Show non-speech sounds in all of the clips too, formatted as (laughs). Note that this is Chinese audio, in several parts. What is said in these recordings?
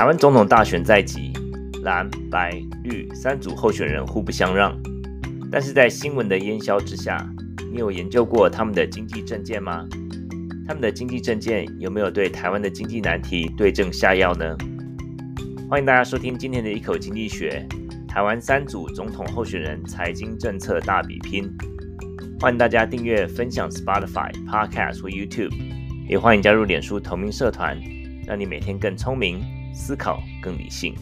台湾总统大选在即，蓝白绿三组候选人互不相让，但是在新闻的烟消之下，你有研究过他们的经济政见吗？他们的经济政见有没有对台湾的经济难题对症下药呢？欢迎大家收听今天的一口经济学，台湾三组总统候选人财经政策大比拼。欢迎大家订阅、分享 Spotify、Podcast 或 YouTube，也欢迎加入脸书同名社团，让你每天更聪明。思考更理性。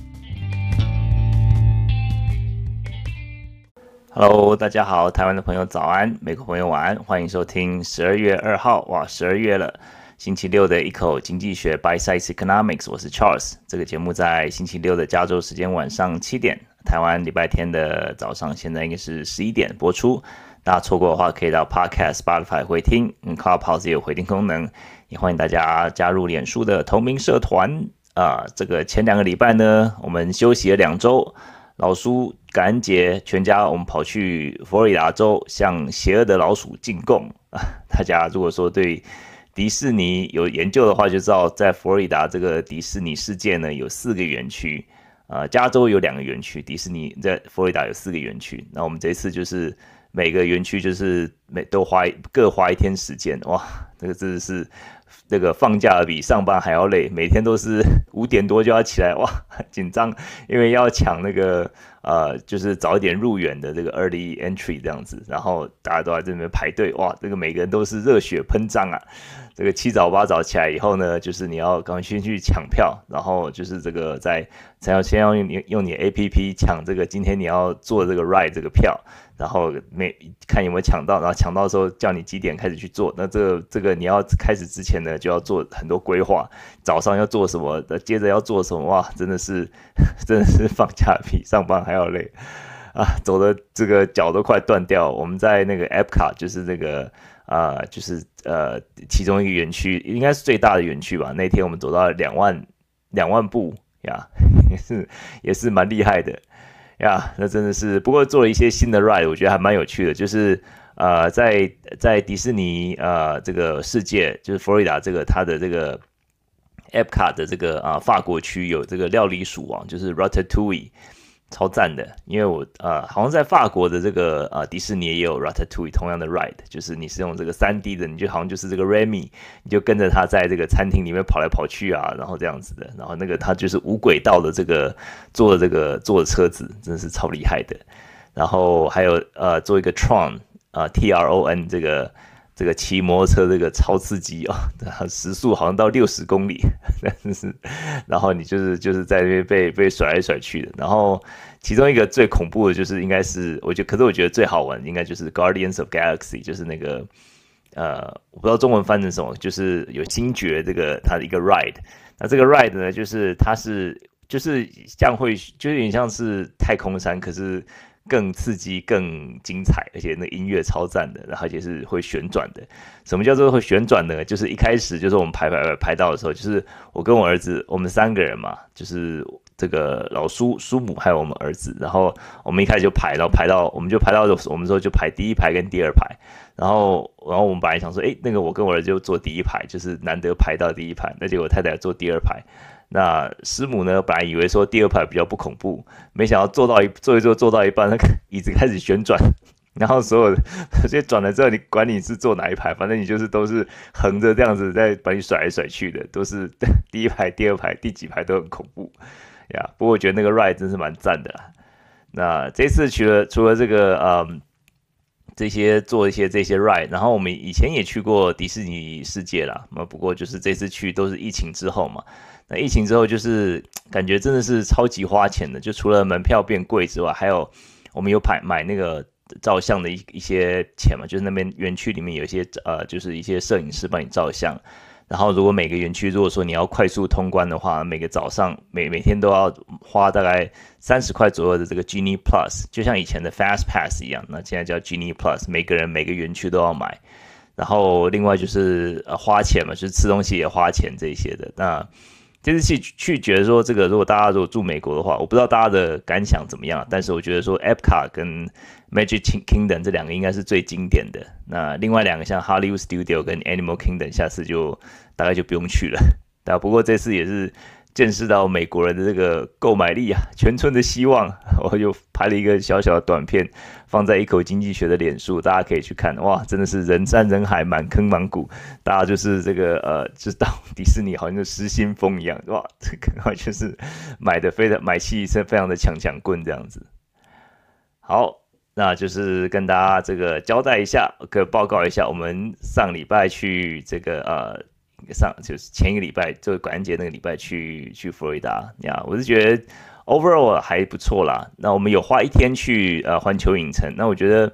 Hello，大家好，台湾的朋友早安，美国朋友晚安，欢迎收听十二月二号，哇，十二月了，星期六的一口经济学 Bite Size Economics，我是 Charles。这个节目在星期六的加州时间晚上七点，台湾礼拜天的早上，现在应该是十一点播出。大家错过的话，可以到 Podcast Spotify 回听，嗯，Clubhouse 也有回听功能，也欢迎大家加入脸书的同名社团。啊，这个前两个礼拜呢，我们休息了两周。老苏感恩节，全家我们跑去佛罗里达州向邪恶的老鼠进贡啊！(laughs) 大家如果说对迪士尼有研究的话，就知道在佛罗里达这个迪士尼世界呢，有四个园区啊，加州有两个园区，迪士尼在佛罗里达有四个园区。那我们这次就是每个园区就是每都花各花一天时间，哇，这个真的是。这个放假比上班还要累，每天都是 (laughs) 五点多就要起来，哇，(laughs) 紧张，因为要抢那个呃，就是早一点入园的这个 early entry 这样子，然后大家都在这边排队，哇，这个每个人都是热血喷张啊！这个七早八早起来以后呢，就是你要赶快先去抢票，然后就是这个在才要先要用你用你 APP 抢这个今天你要坐这个 ride 这个票。然后没看有没有抢到，然后抢到的时候叫你几点开始去做。那这个这个你要开始之前呢，就要做很多规划。早上要做什么，接着要做什么？哇，真的是 (laughs) 真的是放假比上班还要累啊！走的这个脚都快断掉。我们在那个 Epcot，就是那个啊、就是呃其中一个园区，应该是最大的园区吧。那天我们走到两万两万步呀，(laughs) 也是也是蛮厉害的。呀，那真的是，不过做了一些新的 ride，我觉得还蛮有趣的。就是呃，在在迪士尼呃这个世界，就是佛罗里达这个它的这个 Epcot 的这个啊、法国区有这个料理鼠王，就是 Ratatouille。超赞的，因为我呃，好像在法国的这个呃迪士尼也有 Ratatouille 同样的 ride，就是你是用这个 3D 的，你就好像就是这个 Remy，你就跟着他在这个餐厅里面跑来跑去啊，然后这样子的，然后那个他就是无轨道的这个坐的这个坐的车子，真的是超厉害的。然后还有呃做一个 Tron 啊、呃、T R O N 这个这个骑摩托车这个超刺激哦，(laughs) 时速好像到六十公里，(laughs) 但是然后你就是就是在那边被被甩来甩去的，然后。其中一个最恐怖的就是应该是，我觉得，可是我觉得最好玩应该就是 Guardians of Galaxy，就是那个呃，我不知道中文翻成什么，就是有星爵这个它的一个 ride。那这个 ride 呢，就是它是就是像会，就有点像是太空山，可是更刺激、更精彩，而且那音乐超赞的，然后而且是会旋转的。什么叫做会旋转呢？就是一开始就是我们排排排排到的时候，就是我跟我儿子，我们三个人嘛，就是。这个老叔、叔母还有我们儿子，然后我们一开始就排，然后排到我们就排到我们说就排第一排跟第二排，然后然后我们本来想说，哎，那个我跟我儿子就坐第一排，就是难得排到第一排，那结果太太坐第二排，那师母呢本来以为说第二排比较不恐怖，没想到坐到一坐一坐坐到一半，那个椅子开始旋转，(laughs) 然后所有的 (laughs) 这些转了之后，你管你是坐哪一排，反正你就是都是横着这样子在把你甩来甩去的，都是 (laughs) 第一排、第二排、第几排都很恐怖。呀不过我觉得那个 ride 真是蛮赞的。那这次除了除了这个，嗯，这些做一些这些 ride，然后我们以前也去过迪士尼世界啦。那不过就是这次去都是疫情之后嘛。那疫情之后就是 (tsk) 感觉真的是超级花钱的，就除了门票变贵之外，还有我们有买买那个照相的一一些钱嘛，就是那边园区里面有一些呃，就是一些摄影师帮你照相。然后，如果每个园区如果说你要快速通关的话，每个早上每每天都要花大概三十块左右的这个 Genie Plus，就像以前的 Fast Pass 一样，那现在叫 Genie Plus，每个人每个园区都要买。然后另外就是呃花钱嘛，就是吃东西也花钱这些的。那其实去去觉得说这个，如果大家如果住美国的话，我不知道大家的感想怎么样，但是我觉得说 Epcot 跟 Magic Kingdom 这两个应该是最经典的。那另外两个像 Hollywood Studio 跟 Animal Kingdom，下次就大概就不用去了。但不过这次也是见识到美国人的这个购买力啊，全村的希望。我就拍了一个小小的短片，放在一口经济学的脸书，大家可以去看。哇，真的是人山人海，满坑满谷，大家就是这个呃，知道迪士尼好像就失心疯一样，哇，这个完全是买的非常买气是非常的强强棍这样子。好，那就是跟大家这个交代一下，可报告一下，我们上礼拜去这个呃。上就是前一个礼拜，就是感恩节那个礼拜去去佛罗里达呀，我是觉得 overall 还不错啦。那我们有花一天去呃环球影城，那我觉得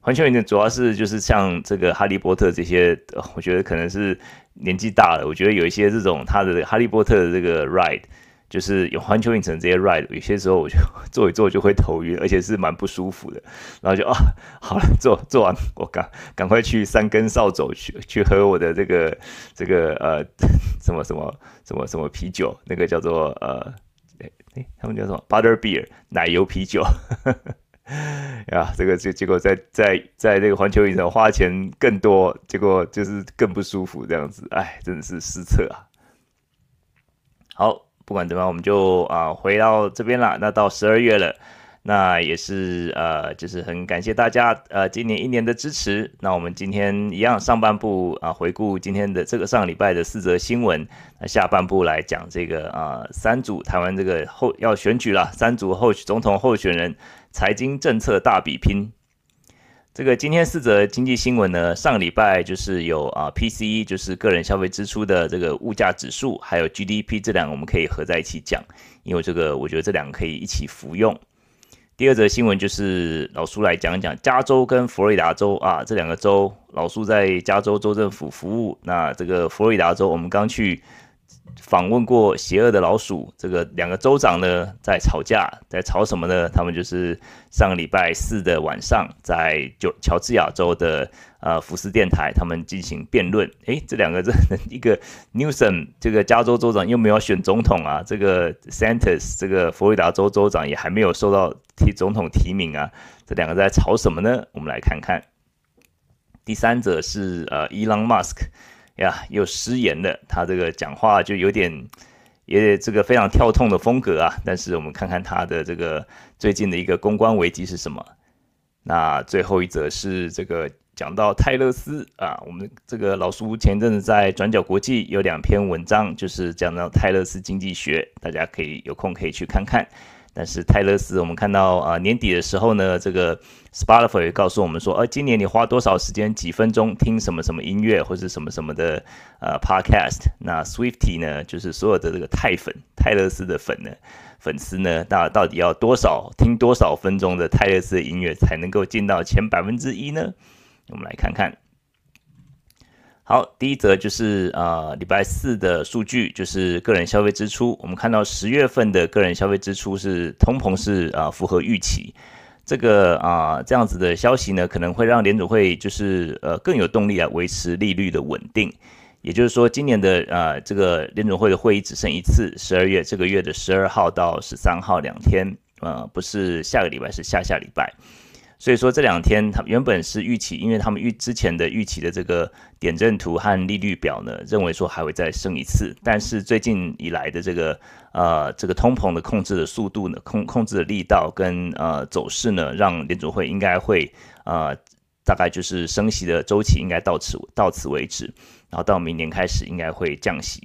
环球影城主要是就是像这个哈利波特这些，我觉得可能是年纪大了，我觉得有一些这种他的哈利波特的这个 ride。就是有环球影城这些 ride，有些时候我就 (laughs) 坐一坐就会头晕，而且是蛮不舒服的。然后就啊，好了，坐坐完我赶赶快去三根扫帚去去喝我的这个这个呃什么什么什么什么啤酒，那个叫做呃哎他们叫什么 butter beer 奶油啤酒。呀，(laughs) 这个结结果在在在这个环球影城花钱更多，结果就是更不舒服这样子，哎，真的是失策啊。好。不管怎么样，我们就啊、回到这边了。那到十二月了，那也是呃，就是很感谢大家呃今年一年的支持。那我们今天一样上半部啊、回顾今天的这个上礼拜的四则新闻，那下半部来讲这个啊、三组台湾这个后要选举了，三组候总统候选人财经政策大比拼。这个今天四则经济新闻呢，上礼拜就是有啊 PCE，就是个人消费支出的这个物价指数，还有 GDP 这两个我们可以合在一起讲，因为这个我觉得这两个可以一起服用。第二则新闻就是老苏来讲讲加州跟佛罗里达州啊这两个州，老苏在加州州政府服务，那这个佛罗里达州我们刚去。访问过邪恶的老鼠，这个两个州长呢在吵架，在吵什么呢？他们就是上个礼拜四的晚上，在就乔治亚州的呃福斯电台，他们进行辩论。诶，这两个这一个 Newsom 这个加州州长又没有选总统啊，这个 Santos 这个佛罗里达州州长也还没有受到提总统提名啊，这两个在吵什么呢？我们来看看。第三者是呃 Elon Musk。呀，又失言了。他这个讲话就有点，也这个非常跳痛的风格啊。但是我们看看他的这个最近的一个公关危机是什么。那最后一则是这个讲到泰勒斯啊，我们这个老苏前阵子在转角国际有两篇文章，就是讲到泰勒斯经济学，大家可以有空可以去看看。但是泰勒斯，我们看到啊、年底的时候呢，这个 Spotify 告诉我们说，呃，今年你花多少时间几分钟听什么什么音乐或者什么什么的呃 Podcast？那 Swiftie 呢，就是所有的这个泰粉泰勒斯的粉呢粉丝呢，那到底要多少听多少分钟的泰勒斯的音乐才能够进到前百分之一呢？我们来看看。好，第一则就是呃礼拜四的数据，就是个人消费支出。我们看到十月份的个人消费支出是通膨是、呃、符合预期，这个啊、这样子的消息呢，可能会让联总会就是呃更有动力来维持利率的稳定。也就是说，今年的呃这个联总会的会议只剩一次，十二月这个月的十二号到十三号两天，呃不是下个礼拜，是下下礼拜。所以说这两天，他原本是预期，因为他们预之前的预期的这个点阵图和利率表呢，认为说还会再升一次。但是最近以来的这个呃这个通膨的控制的速度呢，控控制的力道跟呃走势呢，让联准会应该会呃大概就是升息的周期应该到此到此为止，然后到明年开始应该会降息。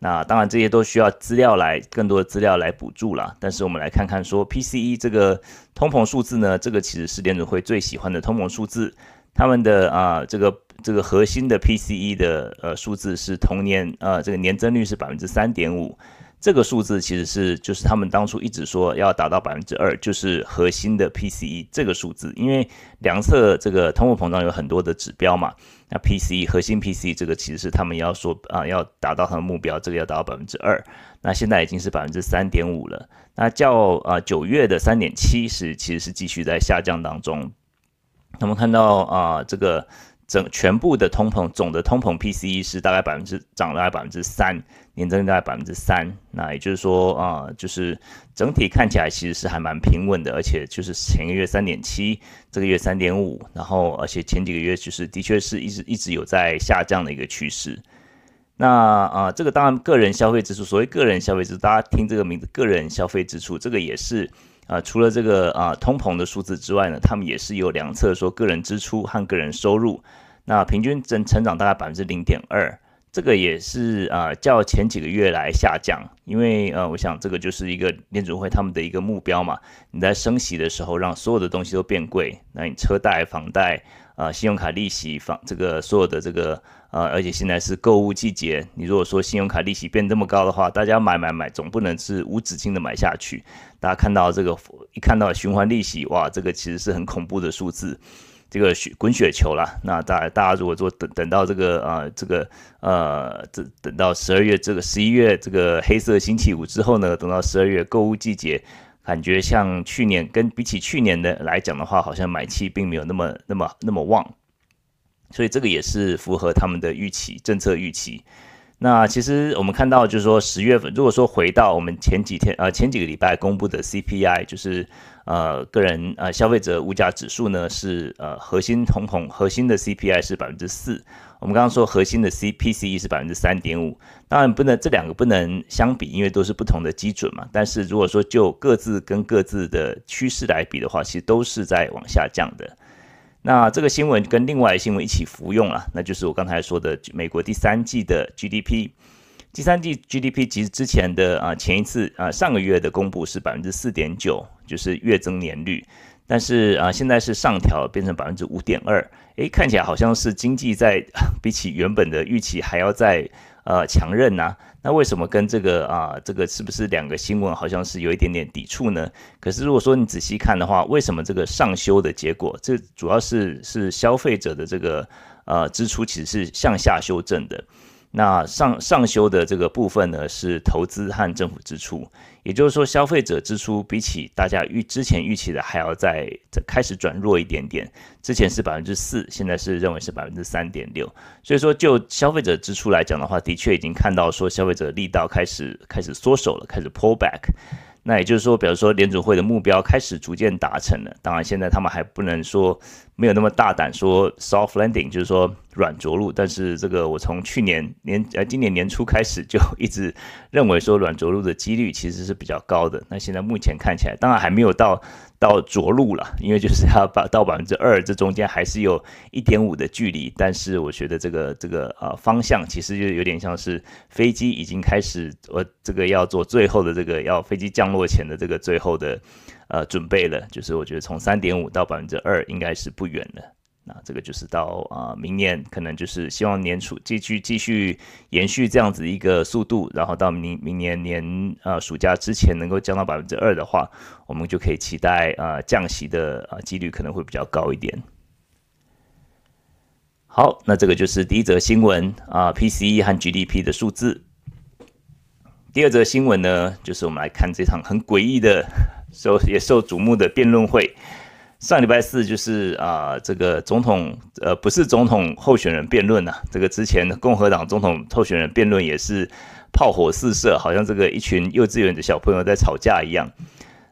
那当然，这些都需要资料来更多的资料来补助了。但是我们来看看说，PCE 这个通膨数字呢，这个其实是联准会最喜欢的通膨数字。他们的啊，这个这个核心的 PCE 的呃数字是同年呃这个年增率是百分之三点五。这个数字其实是就是他们当初一直说要达到百分之二，就是核心的 PCE 这个数字，因为量测这个通货膨胀有很多的指标嘛。那 PC 核心 PC 这个其实是他们要说啊要达到他的目标，这个要达到百分之二。那现在已经是百分之三点五了。那较啊九月的三点七是其实是继续在下降当中。那么看到啊这个。整全部的通膨总的通膨 PCE 是大概百分之涨了百分之三，年增大概百分之三。那也就是说啊、就是整体看起来其实是还蛮平稳的，而且就是前个月三点七，这个月三点五，然后而且前几个月就是的确是一直一直有在下降的一个趋势。那啊、这个当然个人消费支出，所谓个人消费支出，大家听这个名字，个人消费支出，这个也是啊、除了这个啊、通膨的数字之外呢，他们也是有量测说个人支出和个人收入，那平均增成长大概百分之零点二。这个也是啊、较前几个月来下降，因为呃，我想这个就是一个联准会他们的一个目标嘛。你在升息的时候，让所有的东西都变贵，那你车贷、房贷啊、信用卡利息、房这个所有的这个呃，而且现在是购物季节，你如果说信用卡利息变这么高的话，大家买买买，总不能是无止境的买下去。大家看到这个一看到循环利息，哇，这个其实是很恐怖的数字。这个雪滚雪球啦，那大大家如果说等等到这个呃这个呃这等到十二月这个十一月这个黑色星期五之后呢，等到十二月购物季节，感觉像去年跟比起去年的来讲的话，好像买气并没有那么那么那么旺，所以这个也是符合他们的预期政策预期。那其实我们看到就是说十月份，如果说回到我们前几天呃前几个礼拜公布的 CPI，就是。呃，个人呃消费者物价指数呢是呃核心通膨核心的 CPI 是百分之四，我们刚刚说核心的 CPCE 是百分之三点五，当然不能这两个不能相比，因为都是不同的基准嘛。但是如果说就各自跟各自的趋势来比的话，其实都是在往下降的。那这个新闻跟另外的新闻一起服用了，那就是我刚才说的美国第三季的 GDP。第三季 GDP 其实之前的啊前一次啊上个月的公布是百分之四点九，就是月增年率，但是啊现在是上调变成百分之五点二，诶，看起来好像是经济在比起原本的预期还要再呃强韧呐。那为什么跟这个啊这个是不是两个新闻好像是有一点点抵触呢？可是如果说你仔细看的话，为什么这个上修的结果，这主要是是消费者的这个呃支出其实是向下修正的。那上上修的这个部分呢，是投资和政府支出，也就是说，消费者支出比起大家预之前预期的还要再开始转弱一点点。之前是百分之四，现在是认为是百分之三点六。所以说，就消费者支出来讲的话，的确已经看到说消费者力道开始开始缩手了，开始 pull back。那也就是说，比如说联准会的目标开始逐渐达成了。当然，现在他们还不能说没有那么大胆说 soft landing，就是说软着陆。但是这个我从去年年呃今年年初开始就一直认为说软着陆的几率其实是比较高的。那现在目前看起来，当然还没有到。到着陆了，因为就是要把到百分之二，这中间还是有一点五的距离。但是我觉得这个这个呃方向其实就有点像是飞机已经开始，呃这个要做最后的这个要飞机降落前的这个最后的呃准备了。就是我觉得从三点五到百分之二应该是不远了。那这个就是到啊、明年可能就是希望年初继续继续延续这样子一个速度，然后到明明年年呃暑假之前能够降到百分之二的话，我们就可以期待呃降息的啊几率可能会比较高一点。好，那这个就是第一则新闻啊，PCE 和 GDP 的数字。第二则新闻呢，就是我们来看这场很诡异的受也受瞩目的辩论会。上礼拜四就是啊、这个总统呃不是总统候选人辩论呐，这个之前共和党总统候选人辩论也是炮火四射，好像这个一群幼稚园的小朋友在吵架一样。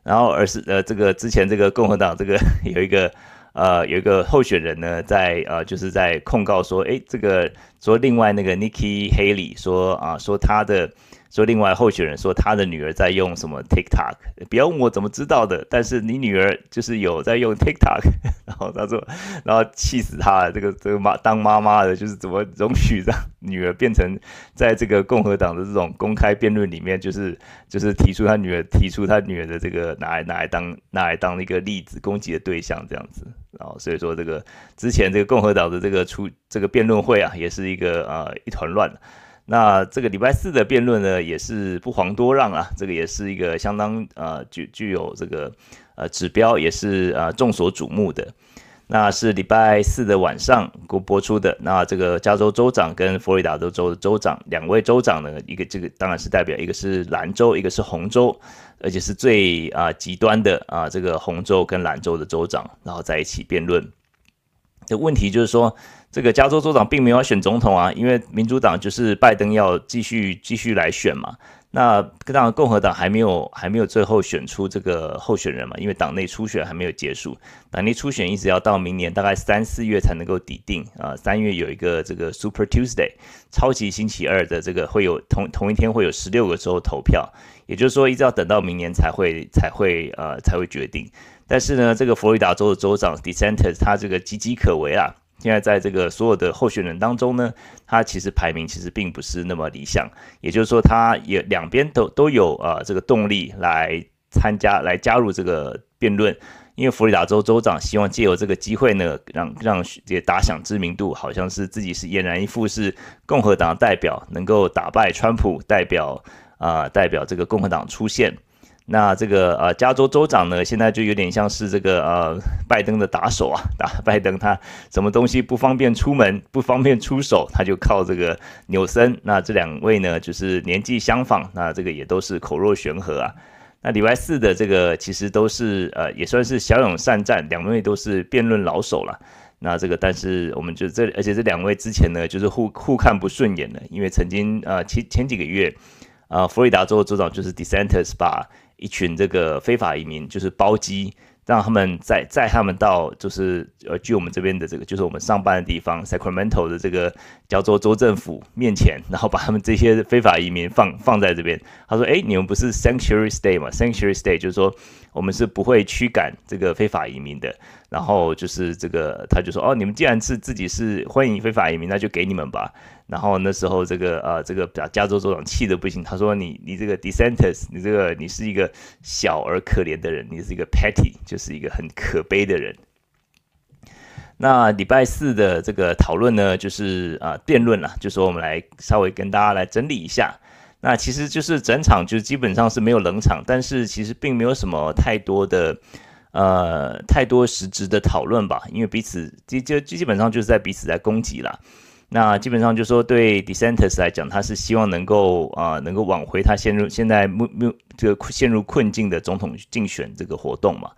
然后而是呃这个之前这个共和党这个有一个呃有一个候选人呢在呃就是在控告说，诶这个说另外那个 Nikki Haley 说啊、说他的。说另外候选人说他的女儿在用什么 TikTok，不要问我怎么知道的，但是你女儿就是有在用 TikTok，(laughs) 然后他说，然后气死他了，这个这个妈当妈妈的，就是怎么容许让女儿变成在这个共和党的这种公开辩论里面，就是就是提出他女儿提出他女儿的这个拿来拿来当拿来当一个例子攻击的对象这样子，然后所以说这个之前这个共和党的这个出这个辩论会啊，也是一个呃一团乱。那这个礼拜四的辩论呢，也是不遑多让啊，这个也是一个相当呃具具有这个呃指标，也是呃众所瞩目的。那是礼拜四的晚上播播出的。那这个加州州长跟佛罗里达州州的州长两位州长呢，一个这个当然是代表一个是蓝州，一个是红州，而且是最啊、极端的啊、这个红州跟蓝州的州长，然后在一起辩论。的问题就是说。这个加州州长并没有要选总统啊，因为民主党就是拜登要继续继续来选嘛。那当然，共和党还没有还没有最后选出这个候选人嘛，因为党内初选还没有结束，党内初选一直要到明年大概三四月才能够抵定啊。三月有一个这个 Super Tuesday 超级星期二的这个会有同同一天会有十六个州投票，也就是说一直要等到明年才会才会呃才会决定。但是呢，这个佛罗里达州的州长 DeSantis 他这个岌岌可危啊。现在在这个所有的候选人当中呢，他其实排名其实并不是那么理想，也就是说，他也两边都都有啊、这个动力来参加来加入这个辩论，因为佛罗里达州州长希望借由这个机会呢，让让也打响知名度，好像是自己是俨然一副是共和党代表，能够打败川普，代表啊、代表这个共和党出现。那这个呃，加州州长呢，现在就有点像是这个呃，拜登的打手啊，打拜登他什么东西不方便出门，不方便出手，他就靠这个纽森。那这两位呢，就是年纪相仿，那这个也都是口若悬河啊。那礼拜四的这个其实都是呃，也算是骁勇善战，两位都是辩论老手了。那这个，但是我们就这，而且这两位之前呢，就是互互看不顺眼的，因为曾经呃前前几个月，呃，佛罗里达州州长就是 DeSantis 把一群这个非法移民就是包机，让他们载载他们到就是呃，距我们这边的这个就是我们上班的地方 Sacramento 的这个叫做州政府面前，然后把他们这些非法移民放放在这边。他说：“哎，你们不是 Sanctuary State 吗？Sanctuary State 就是说我们是不会驱赶这个非法移民的。”然后就是这个，他就说：“哦，你们既然是自己是欢迎非法移民，那就给你们吧。”然后那时候这个呃，这个加州州长气得不行，他说你：“你这个 DeSantis，你这个你是一个小而可怜的人，你是一个 petty，就是一个很可悲的人。”那礼拜四的这个讨论呢，就是啊、辩论了，就说我们来稍微跟大家来整理一下。那其实就是整场就基本上是没有冷场，但是其实并没有什么太多的呃太多实质的讨论吧，因为彼此就就基本上就是在彼此在攻击啦。那基本上就说对 DeSantis 来讲，他是希望能够啊、能够挽回他陷入现在目目这个陷入困境的总统竞选这个活动嘛。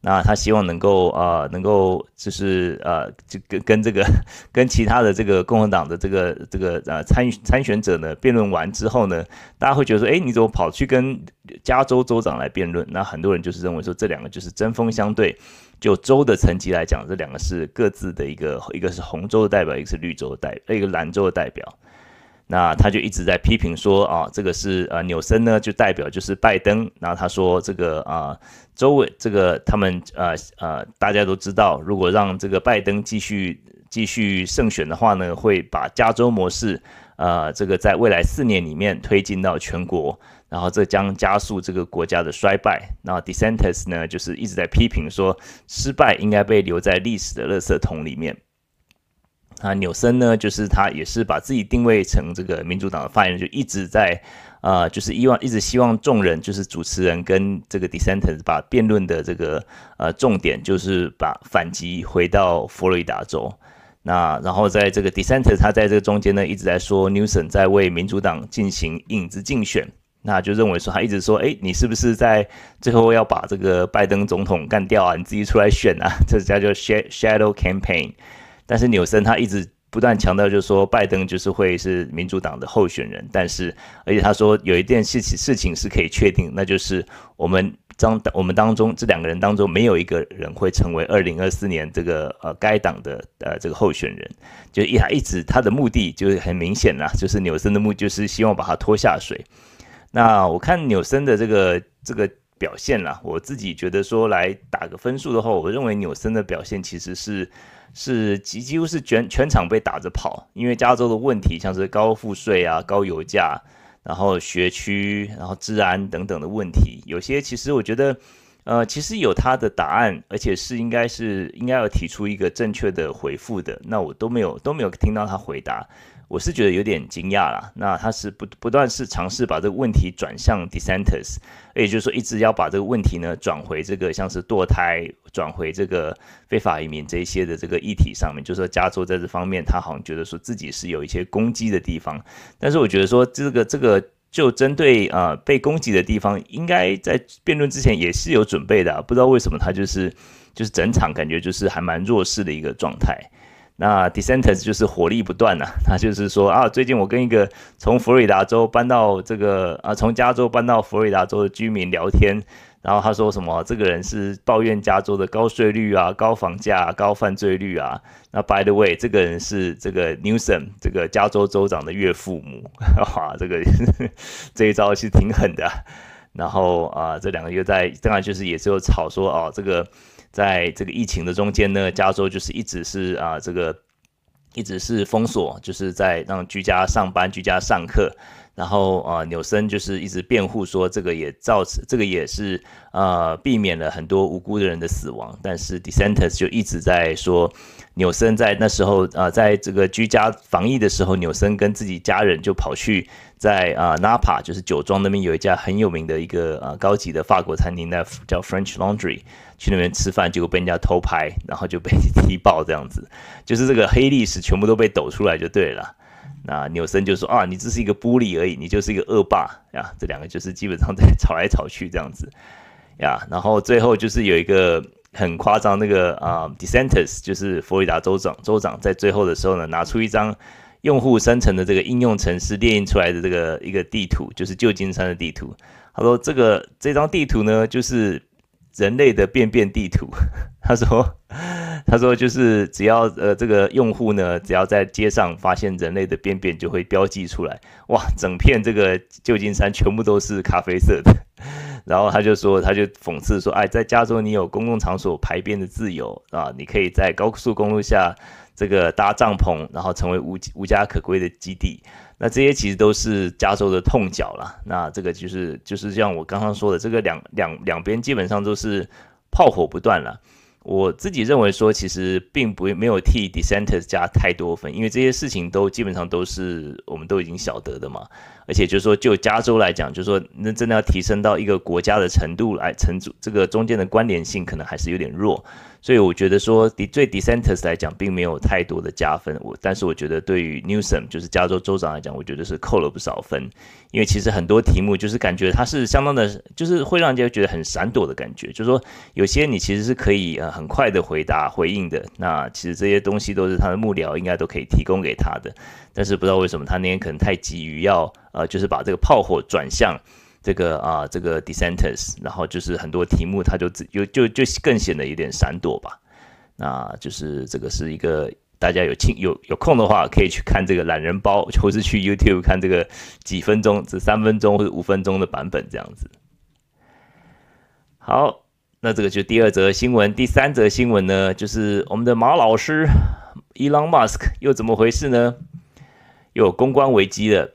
那他希望能够啊、能够就是呃这跟跟这个 (laughs) 跟其他的这个共和党的这个这个呃参参选者呢辩论完之后呢，大家会觉得说，哎，你怎么跑去跟加州州长来辩论？那很多人就是认为说，这两个就是针锋相对。就州的层级来讲，这两个是各自的一个，一个是红州的代表，一个是绿州的代，一个蓝州的代表。那他就一直在批评说啊，这个是呃纽森呢，就代表就是拜登。然后他说这个啊，周围这个他们呃呃大家都知道，如果让这个拜登继续继续胜选的话呢，会把加州模式呃这个在未来四年里面推进到全国。然后这将加速这个国家的衰败。那 DeSantis 呢，就是一直在批评说，失败应该被留在历史的垃圾桶里面。啊，纽森呢，就是他也是把自己定位成这个民主党的发言人，就一直在啊、呃，就是希望一直希望众人，就是主持人跟这个 dissenters，把辩论的这个呃重点，就是把反击回到佛罗里达州。那然后在这个 dissenters，他在这个中间呢，一直在说 Newsom 在为民主党进行影子竞选。那就认为说，他一直说，哎，你是不是在最后要把这个拜登总统干掉啊？你自己出来选啊？(laughs) 这叫做 shadow campaign。但是纽森他一直不断强调，就是说拜登就是会是民主党的候选人。但是，而且他说有一件事情事情是可以确定，那就是我们当我们当中这两个人当中没有一个人会成为二零二四年这个呃该党的呃这个候选人。就一他一直他的目的就是很明显啦，就是纽森的目就是希望把他拖下水。那我看纽森的这个这个表现啦，我自己觉得说来打个分数的话，我认为纽森的表现其实是是几几乎是全全场被打着跑，因为加州的问题像是高赋税啊、高油价，然后学区、然后治安等等的问题，有些其实我觉得呃其实有他的答案，而且是应该是应该要提出一个正确的回复的，那我都没有都没有听到他回答。我是觉得有点惊讶啦，那他是不不断是尝试把这个问题转向 dissenters，也就是说一直要把这个问题呢转回这个像是堕胎，转回这个非法移民这一些的这个议题上面，就是说加州在这方面他好像觉得说自己是有一些攻击的地方，但是我觉得说这个这个就针对啊、被攻击的地方，应该在辩论之前也是有准备的、不知道为什么他就是就是整场感觉就是还蛮弱势的一个状态。那 DeSantis 就是火力不断呐，他就是说啊，最近我跟一个从佛罗里达州搬到这个啊，从加州搬到佛罗里达州的居民聊天，然后他说什么，这个人是抱怨加州的高税率啊、高房价、高犯罪率啊。那 By the way，这个人是这个 Newsom 这个加州州长的岳父母，(laughs) 哇，这个这一招是挺狠的。然后啊，这两个又在当然就是也是有吵说啊，这个。在这个疫情的中间呢，加州就是一直是啊，这个一直是封锁，就是在让居家上班、居家上课。然后啊，纽森就是一直辩护说，这个也造成，这个也是呃避免了很多无辜的人的死亡。但是 DeSantis 就一直在说，纽森在那时候啊，在这个居家防疫的时候，纽森跟自己家人就跑去在啊 Napa，就是酒庄那边有一家很有名的一个啊高级的法国餐厅，那叫 French Laundry，去那边吃饭，结果被人家偷拍，然后就被踢爆这样子，就是这个黑历史全部都被抖出来就对了。那纽森就说啊，你只是一个 bully 而已，你就是一个恶霸呀。这两个就是基本上在吵来吵去这样子呀。然后最后就是有一个很夸张那个啊，DeSantis 就是佛罗里达州长，州长在最后的时候呢，拿出一张用户生成的这个应用程式列印出来的这个一个地图，就是旧金山的地图。他说这个这张地图呢，就是人类的便便地图。(laughs) 他说。他说：“就是只要呃这个用户呢，只要在街上发现人类的便便，就会标记出来。哇，整片这个旧金山全部都是咖啡色的。(laughs) 然后他就说，他就讽刺说，哎，在加州你有公共场所排便的自由啊，你可以在高速公路下这个搭帐篷，然后成为无无家可归的基地。那这些其实都是加州的痛脚了。那这个就是就是像我刚刚说的，这个两两两边基本上都是炮火不断了。”我自己认为说，其实并不没有替 dissenters 加太多分，因为这些事情都基本上都是我们都已经晓得的嘛。而且就是说，就加州来讲，就是说，那真的要提升到一个国家的程度来成，这个中间的关联性可能还是有点弱。所以我觉得说，对 DeSantis 来讲，并没有太多的加分。我但是我觉得对于 Newsom 就是加州州长来讲，我觉得是扣了不少分。因为其实很多题目就是感觉他是相当的，就是会让人家觉得很闪躲的感觉。就是说有些你其实是可以呃很快的回答回应的。那其实这些东西都是他的幕僚应该都可以提供给他的。但是不知道为什么他那天可能太急于要呃就是把这个炮火转向。这个啊，这个 DeSantis，然后就是很多题目，他就自就就就更显得有点闪躲吧。那就是这个是一个大家有空有有空的话，可以去看这个懒人包，或是去 YouTube 看这个几分钟，这三分钟或者五分钟的版本这样子。好，那这个就第二则新闻，第三则新闻呢，就是我们的马老师 Elon Musk 又怎么回事呢？又有公关危机了。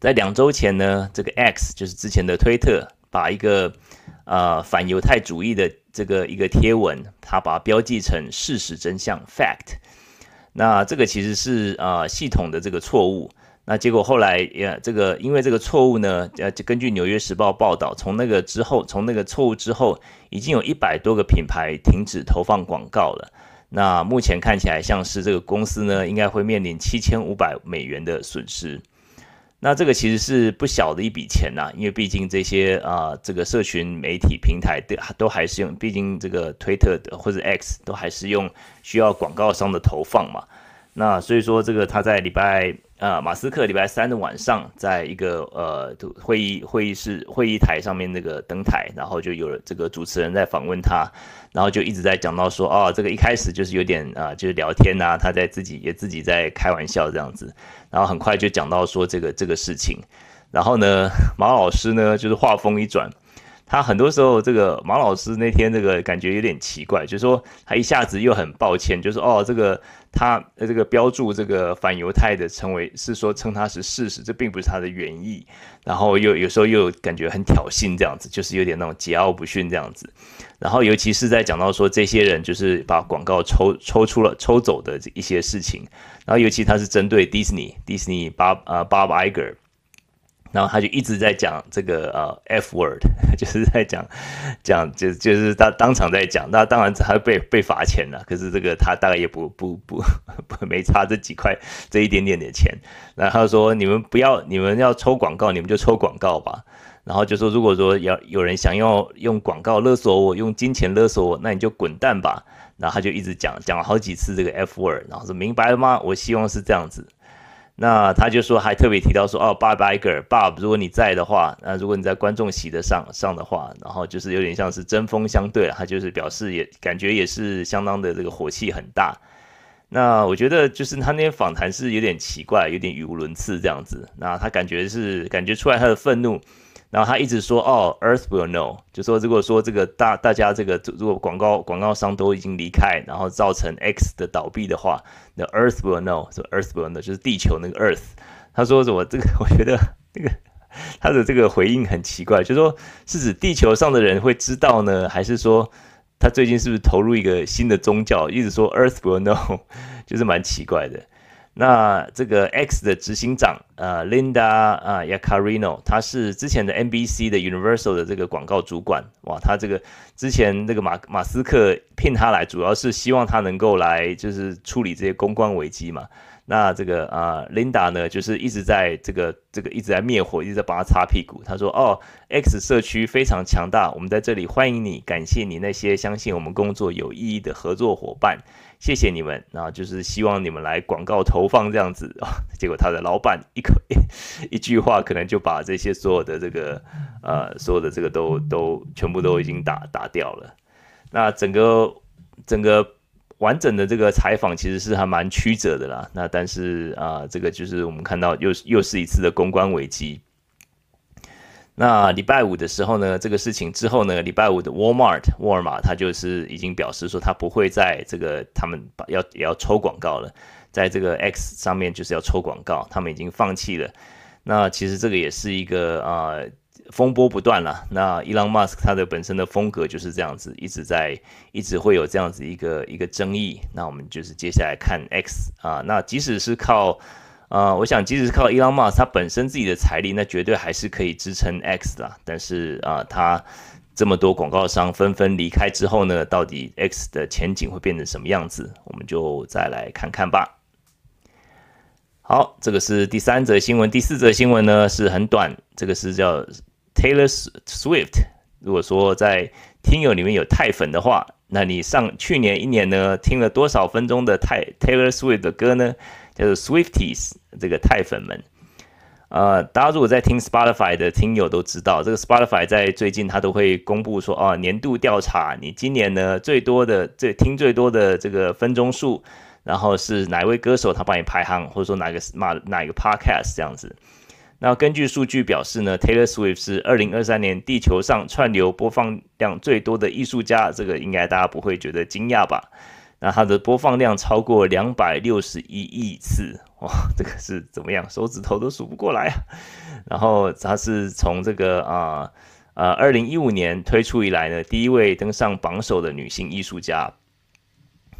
在两周前呢，这个 X 就是之前的推特，把一个呃反犹太主义的这个一个贴文，他把它标记成事实真相 fact。那这个其实是呃系统的这个错误。那结果后来也这个因为这个错误呢，呃，根据纽约时报报道，从那个之后，从那个错误之后，已经有一百多个品牌停止投放广告了。那目前看起来像是这个公司呢，应该会面临七千五百美元的损失。那这个其实是不小的一笔钱呐、因为毕竟这些啊、这个社群媒体平台的都还是用，毕竟这个推特或者 X 都还是用需要广告商的投放嘛。那所以说这个他在礼拜、呃，马斯克礼拜三的晚上，在一个呃会议会议室会议台上面那个登台，然后就有了这个主持人在访问他。然后就一直在讲到说，哦，这个一开始就是有点啊、就是聊天呐、他在自己也自己在开玩笑这样子，然后很快就讲到说这个这个事情，然后呢，(laughs) 马老师呢就是话锋一转。他很多时候，这个马老师那天这个感觉有点奇怪，就是说他一下子又很抱歉，就是哦，这个他这个标注这个反犹太的称为是说称他是事实，这并不是他的原意。然后又有时候又感觉很挑衅这样子，就是有点那种桀骜不驯这样子。然后尤其是在讲到说这些人就是把广告抽抽出了抽走的一些事情，然后尤其他是针对迪士尼，迪士尼巴呃 Bob Iger。然后他就一直在讲这个呃 F word，(laughs) 就是在讲讲就就是他当场在讲，那当然他被被罚钱了，可是这个他大概也不不不 (laughs) 不没差这几块这一点点的钱。然后他说你们不要你们要抽广告，你们就抽广告吧。然后就说如果说要有人想要用广告勒索我，用金钱勒索我，那你就滚蛋吧。然后他就一直讲讲了好几次这个 F word，然后说明白了吗？我希望是这样子。那他就说还特别提到说哦，Bob Iger，Bob，如果你在的话，那如果你在观众席的上上的话，然后就是有点像是针锋相对，他就是表示也感觉也是相当的这个火气很大。那我觉得就是他那些访谈是有点奇怪，有点语无伦次这样子。那他感觉是感觉出来他的愤怒，然后他一直说哦，Earth will know，就说如果说这个大大家这个如果广告广告商都已经离开，然后造成 X 的倒闭的话，那 Earth will know，说 Earth will know 就是地球那个 Earth。他说什么这个 (laughs) 我觉得那个他的这个回应很奇怪，就说是指地球上的人会知道呢，还是说？他最近是不是投入一个新的宗教？一直说 Earth will know，(laughs) 就是蛮奇怪的。那这个 X 的执行长呃，Linda 啊 Yaccarino，他是之前的 NBC 的 Universal 的这个广告主管。哇，他这个之前那个马马斯克聘他来，主要是希望他能够来就是处理这些公关危机嘛。那这个啊，Linda 呢，就是一直在这个这个一直在灭火，一直在帮他擦屁股。他说：“哦，X 社区非常强大，我们在这里欢迎你，感谢你那些相信我们工作有意义的合作伙伴，谢谢你们。然后就是希望你们来广告投放这样子啊。(laughs) 结果他的老板一口一, (laughs) 一句话，可能就把这些所有的这个呃所有的这个都都全部都已经打打掉了。那整个整个。完整的这个采访其实是还蛮曲折的啦，那但是啊、这个就是我们看到又又是一次的公关危机。那礼拜五的时候呢，这个事情之后呢，礼拜五的 Walmart 沃尔玛它就是已经表示说它不会在这个他们把要也要抽广告了，在这个 X 上面就是要抽广告，他们已经放弃了。那其实这个也是一个啊。风波不断了，那伊朗马斯克他的本身的风格就是这样子，一直在一直会有这样子一个一个争议。那我们就是接下来看 X 啊，那即使是靠啊，我想即使是靠伊朗马斯克他本身自己的财力，那绝对还是可以支撑 X 的。但是啊，他这么多广告商纷纷离开之后呢，到底 X 的前景会变成什么样子？我们就再来看看吧。好，这个是第三则新闻，第四则新闻呢是很短，这个是叫。Taylor Swift，如果说在听友里面有泰粉的话，那你上去年一年呢听了多少分钟的泰 Taylor Swift 的歌呢？叫做 Swifties，这个泰粉们。呃，大家如果在听 Spotify 的听友都知道，这个 Spotify 在最近他都会公布说，哦，年度调查，你今年呢最多的最听最多的这个分钟数，然后是哪位歌手他帮你排行，或者说哪个哪哪一个 Podcast 这样子。那根据数据表示呢，Taylor Swift 是二零二三年地球上串流播放量最多的艺术家，这个应该大家不会觉得惊讶吧？那它的播放量超过两百六十一亿次，哇，(laughs) 这个是怎么样？手指头都数不过来啊！然后它是从这个啊呃二零一五年推出以来呢，第一位登上榜首的女性艺术家。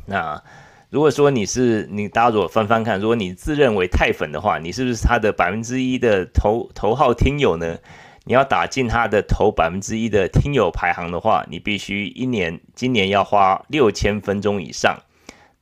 那如果说你是你，大家如果翻翻看，如果你自认为太粉的话，你是不是他的百分之一的头头号听友呢？你要打进他的头百分之一的听友排行的话，你必须一年今年要花六千分钟以上，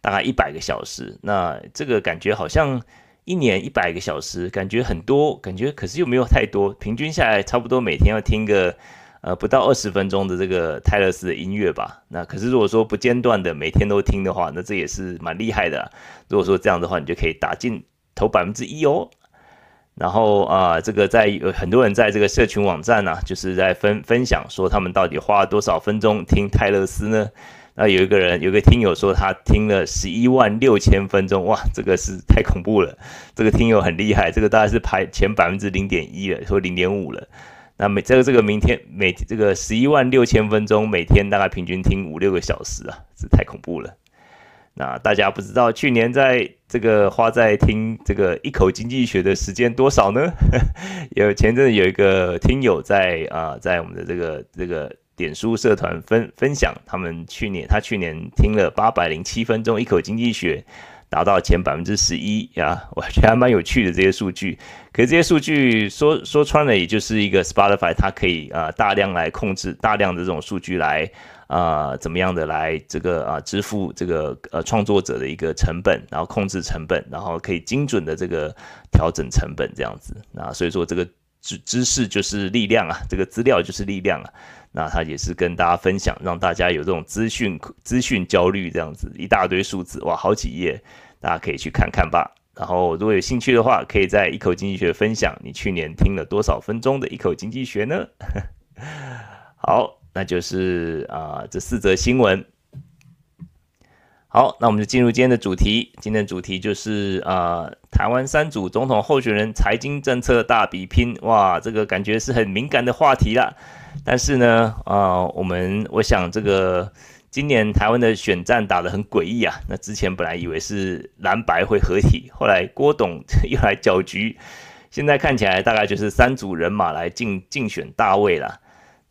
大概一百个小时。那这个感觉好像一年一百个小时，感觉很多，感觉可是又没有太多，平均下来差不多每天要听个。呃，不到二十分钟的这个泰勒斯的音乐吧。那可是如果说不间断的每天都听的话，那这也是蛮厉害的。如果说这样的话，你就可以打进头百分之一哦。然后啊，这个在有很多人在这个社群网站呢，就是在分分享说他们到底花了多少分钟听泰勒斯呢？那有一个人有个听友说他听了十一万六千分钟，哇，这个是太恐怖了。这个听友很厉害，这个大概是排前百分之零点一了，或零点五了。那每这个这个明天每这个十一万六千分钟，每天大概平均听五六个小时啊，这太恐怖了。那大家不知道去年在这个花在听这个一口经济学的时间多少呢？(laughs) 有前阵子有一个听友在啊，在我们的这个这个点书社团分分享，他们去年他去年听了八百零七分钟一口经济学。达到前百分之十一呀，我觉得还蛮有趣的这些数据。可是这些数据说说穿了，也就是一个 Spotify 它可以啊、大量来控制大量的这种数据来、呃、怎么样的来这个啊、支付这个呃创作者的一个成本，然后控制成本，然后可以精准的这个调整成本这样子。那所以说这个知知识就是力量啊，这个资料就是力量啊。那他也是跟大家分享，让大家有这种资讯资讯焦虑这样子，一大堆数字哇，好几页，大家可以去看看吧。然后如果有兴趣的话，可以在一口经济学分享你去年听了多少分钟的一口经济学呢？(laughs) 好，那就是啊、这四则新闻。好，那我们就进入今天的主题。今天的主题就是啊、台湾三组总统候选人财经政策大比拼。哇，这个感觉是很敏感的话题啦。但是呢，啊、我们我想这个今年台湾的选战打得很诡异啊。那之前本来以为是蓝白会合体，后来郭董 (laughs) 又来搅局，现在看起来大概就是三组人马来竞竞选大位了。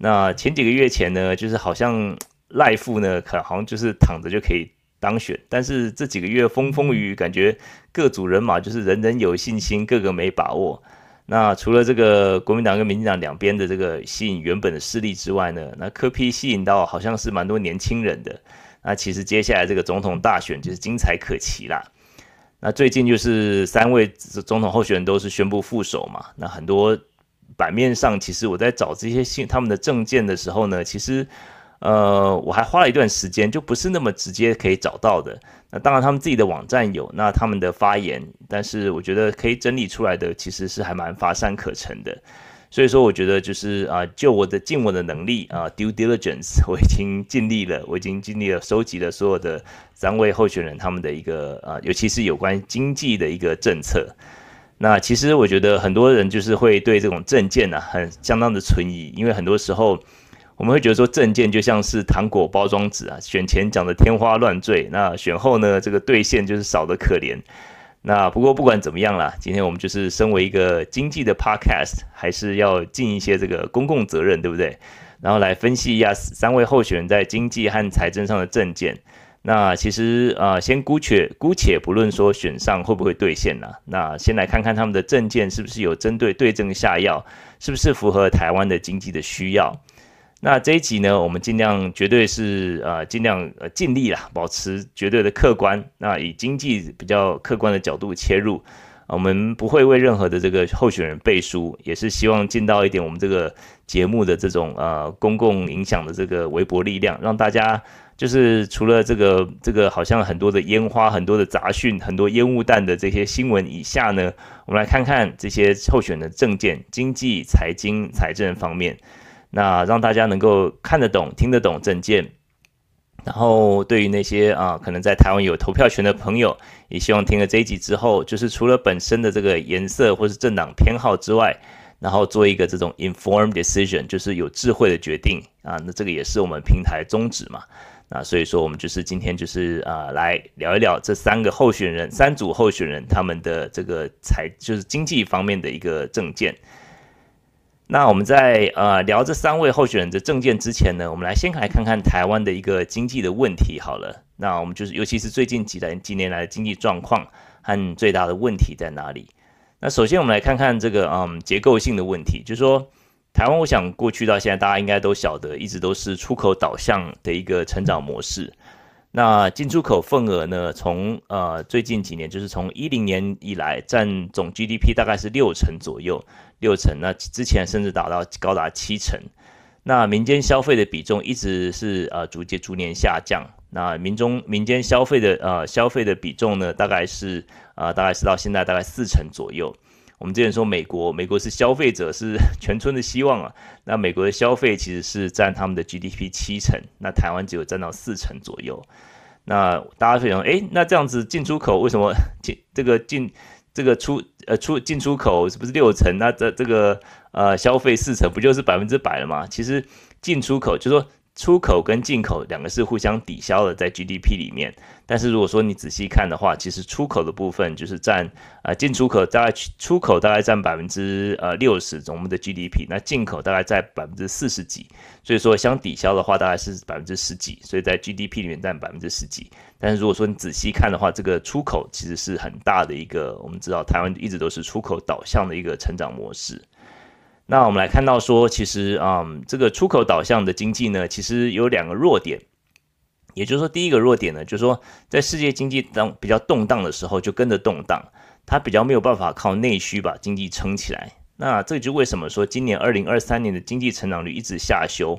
那前几个月前呢，就是好像赖富呢，可好像就是躺着就可以当选，但是这几个月风风雨雨，感觉各组人马就是人人有信心，个个没把握。那除了这个国民党跟民进党两边的这个吸引原本的势力之外呢，那柯 P 吸引到好像是蛮多年轻人的。那其实接下来这个总统大选就是精彩可期啦。那最近就是三位总统候选人都是宣布副手嘛，那很多。版面上，其实我在找这些信他们的证件的时候呢，其实，呃，我还花了一段时间，就不是那么直接可以找到的。那当然，他们自己的网站有，那他们的发言，但是我觉得可以整理出来的，其实是还蛮乏善可陈的。所以说，我觉得就是啊，就我的尽我的能力啊，due diligence，我已经尽力了，我已经尽力了，收集了所有的三位候选人他们的一个啊，尤其是有关经济的一个政策。那其实我觉得很多人就是会对这种证件呢，很相当的存疑，因为很多时候我们会觉得说证件就像是糖果包装纸啊，选前讲的天花乱坠，那选后呢，这个兑现就是少得可怜。那不过不管怎么样啦，今天我们就是身为一个经济的 podcast，还是要尽一些这个公共责任，对不对？然后来分析一下三位候选人在经济和财政上的证件。那其实啊、先姑且姑且不论说选上会不会兑现呢、啊？那先来看看他们的政见是不是有针对对症下药，是不是符合台湾的经济的需要？那这一集呢，我们尽量绝对是呃尽量呃尽力啦，保持绝对的客观。那以经济比较客观的角度切入，我们不会为任何的这个候选人背书，也是希望尽到一点我们这个节目的这种呃公共影响的这个微薄力量，让大家。就是除了这个这个好像很多的烟花、很多的杂讯、很多烟雾弹的这些新闻以下呢，我们来看看这些候选的政见、经济、财经、财政方面，那让大家能够看得懂、听得懂政见。然后对于那些啊可能在台湾有投票权的朋友，也希望听了这一集之后，就是除了本身的这个颜色或是政党偏好之外，然后做一个这种 informed decision，就是有智慧的决定啊。那这个也是我们平台宗旨嘛。那所以说，我们就是今天就是啊、来聊一聊这三个候选人、三组候选人他们的这个财，就是经济方面的一个政见。那我们在呃聊这三位候选人的政见之前呢，我们来先来看看台湾的一个经济的问题好了。那我们就是，尤其是最近几年几年来的经济状况和最大的问题在哪里？那首先我们来看看这个嗯结构性的问题，就是说。台湾，我想过去到现在，大家应该都晓得，一直都是出口导向的一个成长模式。那进出口份额呢，从呃最近几年，就是从一零年以来，占总 GDP 大概是六成左右，六成。那之前甚至达到高达七成。那民间消费的比重一直是呃逐渐逐年下降。那民中民间消费的呃消费的比重呢，大概是呃大概是到现在大概四成左右。我们之前说美国，美国是消费者是 (laughs) 全村的希望啊。那美国的消费其实是占他们的 GDP 七成，那台湾只有占到四成左右。那大家会想，诶，那这样子进出口为什么进这个进这个出呃出进出口是不是六成？那这这个呃消费四成不就是百分之百了吗？其实进出口就是说。出口跟进口两个是互相抵消的，在 GDP 里面。但是如果说你仔细看的话，其实出口的部分就是占呃进出口大概出口大概占百分之呃六十，我们的 GDP，那进口大概在百分之四十几。所以说相抵消的话，大概是百分之十几，所以在 GDP 里面占百分之十几。但是如果说你仔细看的话，这个出口其实是很大的一个，我们知道台湾一直都是出口导向的一个成长模式。那我们来看到说，其实啊、嗯，这个出口导向的经济呢，其实有两个弱点。也就是说，第一个弱点呢，就是说，在世界经济当比较动荡的时候，就跟着动荡，它比较没有办法靠内需把经济撑起来。那这就为什么说今年二零二三年的经济成长率一直下修？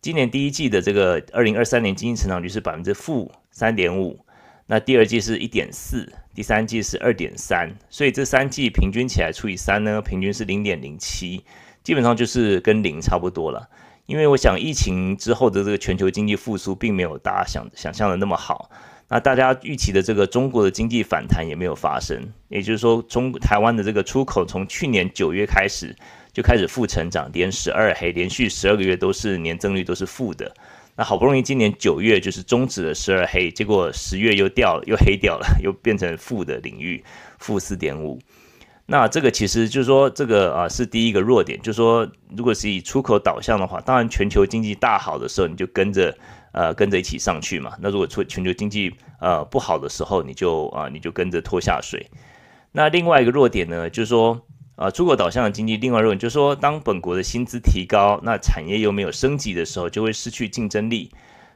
今年第一季的这个二零二三年经济成长率是百分之负三点五，那第二季是一点四，第三季是二点三，所以这三季平均起来除以三呢，平均是零点零七，基本上就是跟零差不多了。因为我想疫情之后的这个全球经济复苏并没有大家想想象的那么好，那大家预期的这个中国的经济反弹也没有发生，也就是说中台湾的这个出口从去年九月开始就开始负成长，连十二黑，连续十二个月都是年增率都是负的，那好不容易今年九月就是终止了十二黑，结果十月又掉了，又黑掉了，又变成负的领域，负四点五。那这个其实就是说，这个啊是第一个弱点，就是说，如果是以出口导向的话，当然全球经济大好的时候，你就跟着呃跟着一起上去嘛。那如果出全球经济呃不好的时候，你就啊你就跟着拖下水。那另外一个弱点呢，就是说啊出口导向的经济，另外弱点就是说，当本国的薪资提高，那产业又没有升级的时候，就会失去竞争力。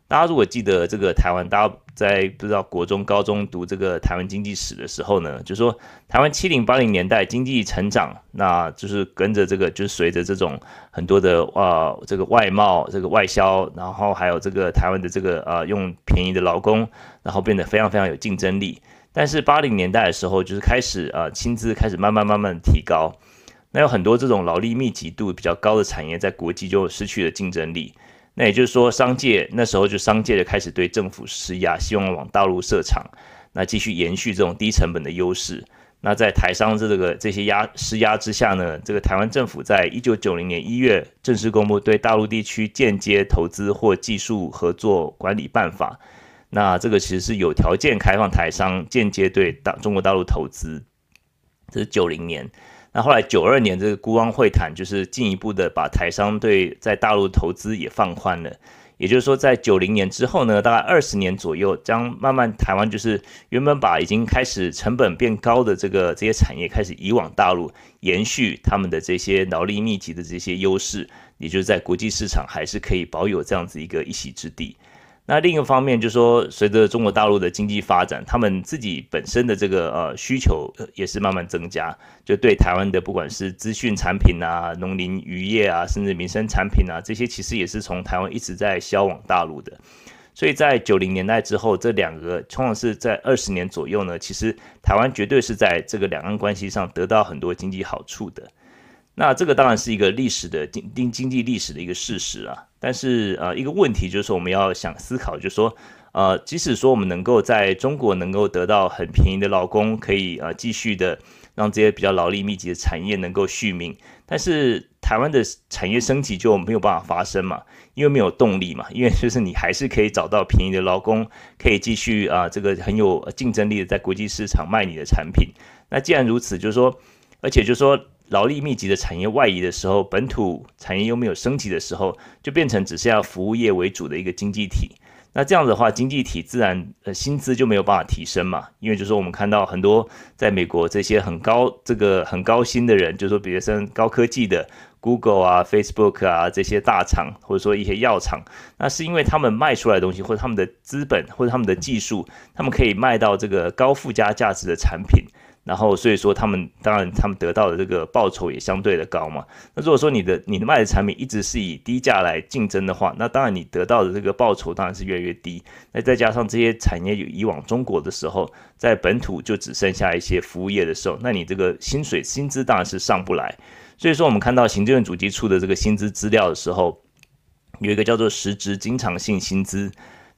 大家如果记得这个台湾，大家在不知道国中、高中读这个台湾经济史的时候呢，就说台湾七零八零年代经济成长，那就是跟着这个，就是随着这种很多的啊这个外贸、这个外销，然后还有这个台湾的这个啊用便宜的劳工，然后变得非常非常有竞争力。但是八零年代的时候，就是开始啊薪资开始慢慢慢慢提高，那有很多这种劳力密集度比较高的产业在国际就失去了竞争力。那也就是说，商界那时候就商界就开始对政府施压，希望往大陆设厂，那继续延续这种低成本的优势。那在台商这个这些压施压之下呢，这个台湾政府在一九九零年一月正式公布对大陆地区间接投资或技术合作管理办法。那这个其实是有条件开放台商间接对大中国大陆投资，这是九零年。那后来九二年这个孤汪会谈，就是进一步的把台商对在大陆投资也放宽了，也就是说在九零年之后呢，大概二十年左右，将慢慢台湾就是原本把已经开始成本变高的这个这些产业开始移往大陆，延续他们的这些劳力密集的这些优势，也就是在国际市场还是可以保有这样子一个一席之地。那另一方面，就是说，随着中国大陆的经济发展，他们自己本身的这个呃需求也是慢慢增加，就对台湾的不管是资讯产品啊、农林渔业啊，甚至民生产品啊，这些其实也是从台湾一直在销往大陆的。所以在九零年代之后，这两个通常是在二十年左右呢，其实台湾绝对是在这个两岸关系上得到很多经济好处的。那这个当然是一个历史的经经经济历史的一个事实啊，但是呃一个问题就是说我们要想思考，就是说呃即使说我们能够在中国能够得到很便宜的劳工，可以呃继续的让这些比较劳力密集的产业能够续命，但是台湾的产业升级就没有办法发生嘛，因为没有动力嘛，因为就是你还是可以找到便宜的劳工，可以继续啊、这个很有竞争力的在国际市场卖你的产品。那既然如此，就是说，而且就是说。劳力密集的产业外移的时候，本土产业又没有升级的时候，就变成只剩下服务业为主的一个经济体。那这样子的话，经济体自然呃薪资就没有办法提升嘛。因为就是我们看到很多在美国这些很高这个很高薪的人，就是说比如说高科技的 Google 啊、Facebook 啊这些大厂，或者说一些药厂，那是因为他们卖出来的东西，或者他们的资本，或者他们的技术，他们可以卖到这个高附加价值的产品。然后，所以说他们当然他们得到的这个报酬也相对的高嘛。那如果说你的你卖的产品一直是以低价来竞争的话，那当然你得到的这个报酬当然是越来越低。那再加上这些产业有以往中国的时候，在本土就只剩下一些服务业的时候，那你这个薪水薪资当然是上不来。所以说我们看到行政院主计处的这个薪资资料的时候，有一个叫做实质经常性薪资。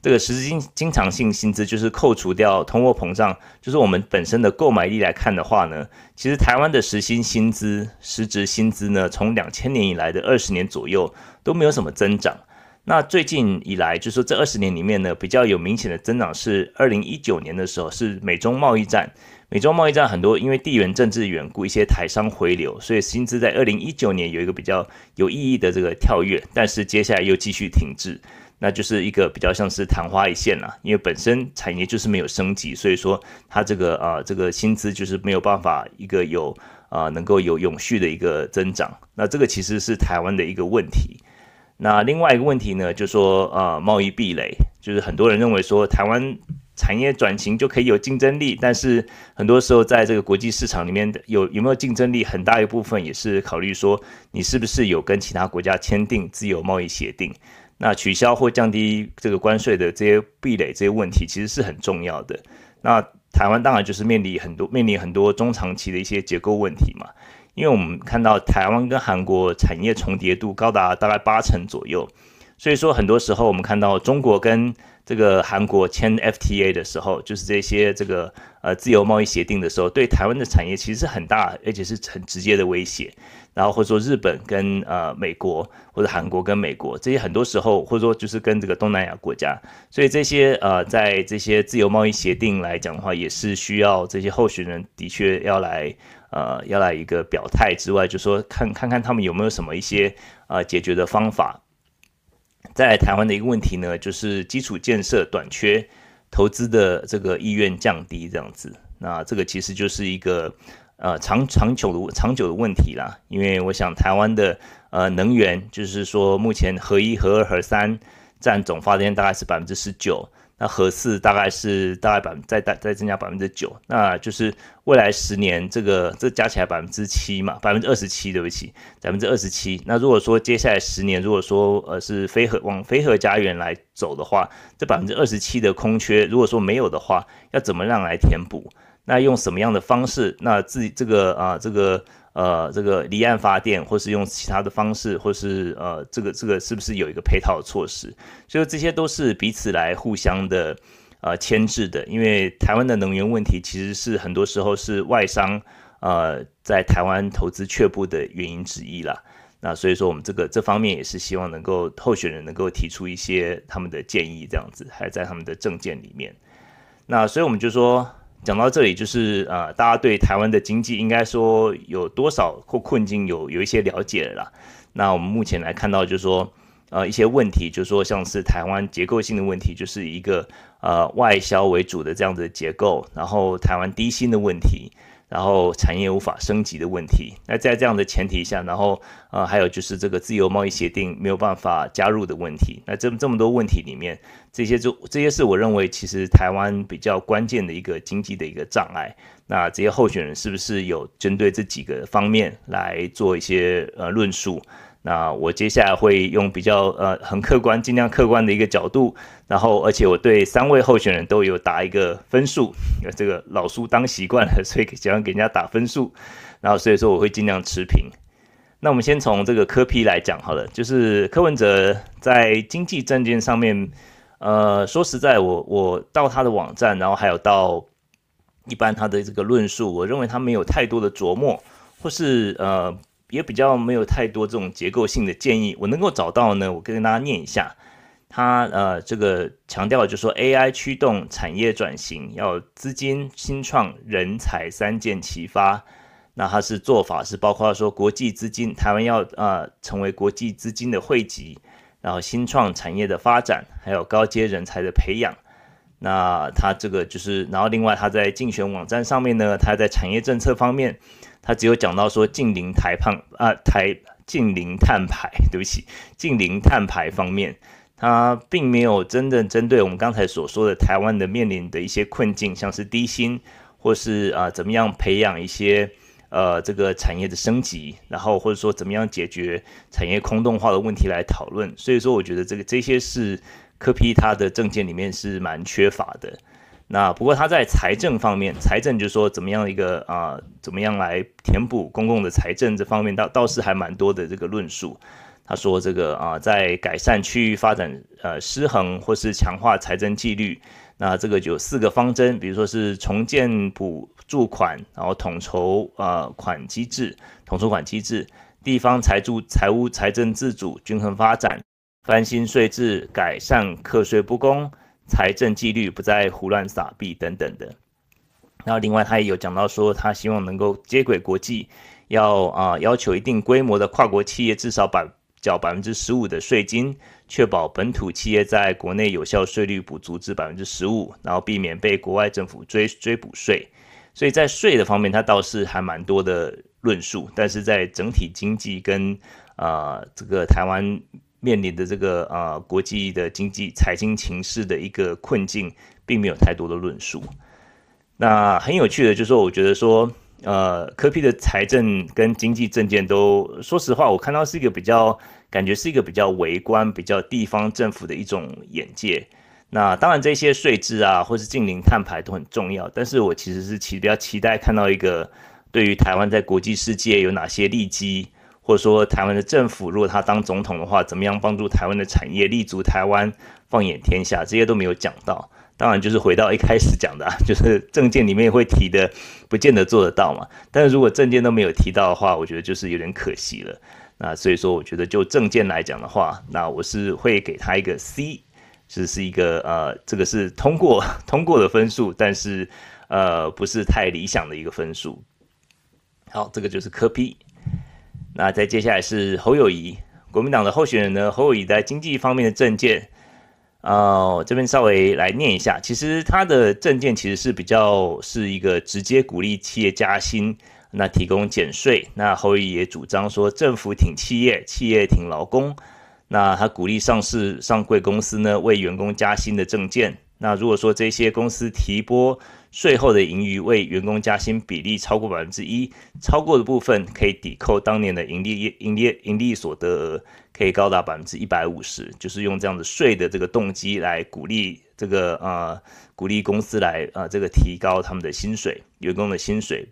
这个实质经经常性薪资就是扣除掉通货膨胀，就是我们本身的购买力来看的话呢，其实台湾的实薪薪资、实质薪资呢，从两千年以来的二十年左右都没有什么增长。那最近以来，就是说这二十年里面呢，比较有明显的增长是二零一九年的时候，是美中贸易战。美中贸易战很多因为地缘政治缘故，一些台商回流，所以薪资在二零一九年有一个比较有意义的这个跳跃，但是接下来又继续停滞。那就是一个比较像是昙花一现了，因为本身产业就是没有升级，所以说它这个啊这个薪资就是没有办法一个有啊能够有永续的一个增长。那这个其实是台湾的一个问题。那另外一个问题呢，就是说啊贸易壁垒，就是很多人认为说台湾产业转型就可以有竞争力，但是很多时候在这个国际市场里面有有没有竞争力，很大一部分也是考虑说你是不是有跟其他国家签订自由贸易协定，那取消或降低这个关税的这些壁垒这些问题，其实是很重要的。那台湾当然就是面临很多面临很多中长期的一些结构问题嘛，因为我们看到台湾跟韩国产业重叠度高达大概八成左右，所以说很多时候我们看到中国跟这个韩国签 FTA 的时候，就是这些这个呃自由贸易协定的时候，对台湾的产业其实是很大，而且是很直接的威胁。然后或者说日本跟呃美国或者韩国跟美国这些很多时候，或者说就是跟这个东南亚国家，所以这些呃在这些自由贸易协定来讲的话，也是需要这些候选人的确要来呃要来一个表态之外，就说看看看他们有没有什么一些呃解决的方法。在台湾的一个问题呢，就是基础建设短缺，投资的这个意愿降低这样子。那这个其实就是一个呃长长久的长久的问题啦。因为我想台湾的呃能源，就是说目前核一、核二、核三占总发电大概是百分之十九。那核四大概是大概百分再再再增加百分之九，那就是未来十年这个这加起来百分之七嘛，百分之二十七，对不起，百分之二十七。那如果说接下来十年，如果说呃是非核往非核家园来走的话，这百分之二十七的空缺，如果说没有的话，要怎么样来填补？那用什么样的方式？那自己这个啊这个。呃，这个离岸发电，或是用其他的方式，或是呃，这个这个是不是有一个配套的措施？所以这些都是彼此来互相的呃牵制的。因为台湾的能源问题，其实是很多时候是外商呃在台湾投资却步的原因之一啦。那所以说，我们这个这方面也是希望能够候选人能够提出一些他们的建议，这样子还在他们的政见里面。那所以我们就说。讲到这里，就是呃，大家对台湾的经济应该说有多少或困境有有一些了解了。那我们目前来看到，就是说呃一些问题，就是说像是台湾结构性的问题，就是一个呃外销为主的这样子的结构，然后台湾低薪的问题。然后产业无法升级的问题，那在这样的前提下，然后呃还有就是这个自由贸易协定没有办法加入的问题，那这这么多问题里面，这些就这些是我认为其实台湾比较关键的一个经济的一个障碍。那这些候选人是不是有针对这几个方面来做一些呃论述？那我接下来会用比较呃很客观、尽量客观的一个角度，然后而且我对三位候选人都有打一个分数，这个老书当习惯了，所以喜欢给人家打分数，然后所以说我会尽量持平。(laughs) 那我们先从这个柯批来讲好了，就是柯文哲在经济政见上面，呃，说实在，我我到他的网站，然后还有到一般他的这个论述，我认为他没有太多的琢磨，或是呃。也比较没有太多这种结构性的建议，我能够找到呢，我跟大家念一下，他呃这个强调就是说 AI 驱动产业转型，要资金、新创、人才三箭齐发。那他是做法是包括说国际资金，台湾要呃成为国际资金的汇集，然后新创产业的发展，还有高阶人才的培养。那他这个就是，然后另外他在竞选网站上面呢，他在产业政策方面。他只有讲到说近邻台胖啊台近邻碳排，对不起，近邻碳排方面，他并没有真正针对我们刚才所说的台湾的面临的一些困境，像是低薪或是啊怎么样培养一些呃这个产业的升级，然后或者说怎么样解决产业空洞化的问题来讨论。所以说，我觉得这个这些是柯批他的政见里面是蛮缺乏的。那不过他在财政方面，财政就是说怎么样一个啊、怎么样来填补公共的财政这方面倒倒是还蛮多的这个论述。他说这个啊、在改善区域发展呃失衡或是强化财政纪律，那这个有四个方针，比如说是重建补助款，然后统筹呃款机制，统筹款机制，地方财助财务财政自主均衡发展，翻新税制，改善课税不公。财政纪律不再胡乱撒币等等的，然后另外他也有讲到说，他希望能够接轨国际，要啊要求一定规模的跨国企业至少百缴百分之十五的税金，确保本土企业在国内有效税率补足至百分之十五，然后避免被国外政府追追补税。所以在税的方面，他倒是还蛮多的论述，但是在整体经济跟啊这个台湾。面临的这个呃国际的经济财经情势的一个困境，并没有太多的论述。那很有趣的就是说，我觉得说，呃，科批的财政跟经济政见都，说实话，我看到是一个比较，感觉是一个比较微观、比较地方政府的一种眼界。那当然，这些税制啊，或是近零碳排都很重要，但是我其实是期比较期待看到一个对于台湾在国际世界有哪些利基，或者说台湾的政府如果他当总统的话，怎么样帮助台湾的产业立足台湾、放眼天下，这些都没有讲到。当然，就是回到一开始讲的，啊 (laughs) 就是政见里面会提的，不见得做得到嘛。但是如果政见都没有提到的话，我觉得就是有点可惜了。那所以说，我觉得就政见来讲的话，那我是会给他一个 C，就是一个呃，这个是通过 (laughs) 通过的分数，但是呃不是太理想的一个分数。好，这个就是科批。那再接下来是侯友宜，国民党的候选人呢，侯友宜在经济方面的政见。哦，这边稍微来念一下，其实他的政见其实是比较是一个直接鼓励企业加薪，那提供减税。那侯友宜也主张说，政府挺企业，企业挺劳工。那他鼓励上市上柜公司呢，为员工加薪的政见。那如果说这些公司提拨税后的盈余为员工加薪比例超过百分之一，超过的部分可以抵扣当年的盈利盈利盈利所得额，可以高达百分之一百五十，就是用这样子税的这个动机来鼓励这个呃鼓励公司来啊这个提高他们的薪水，员工的薪水。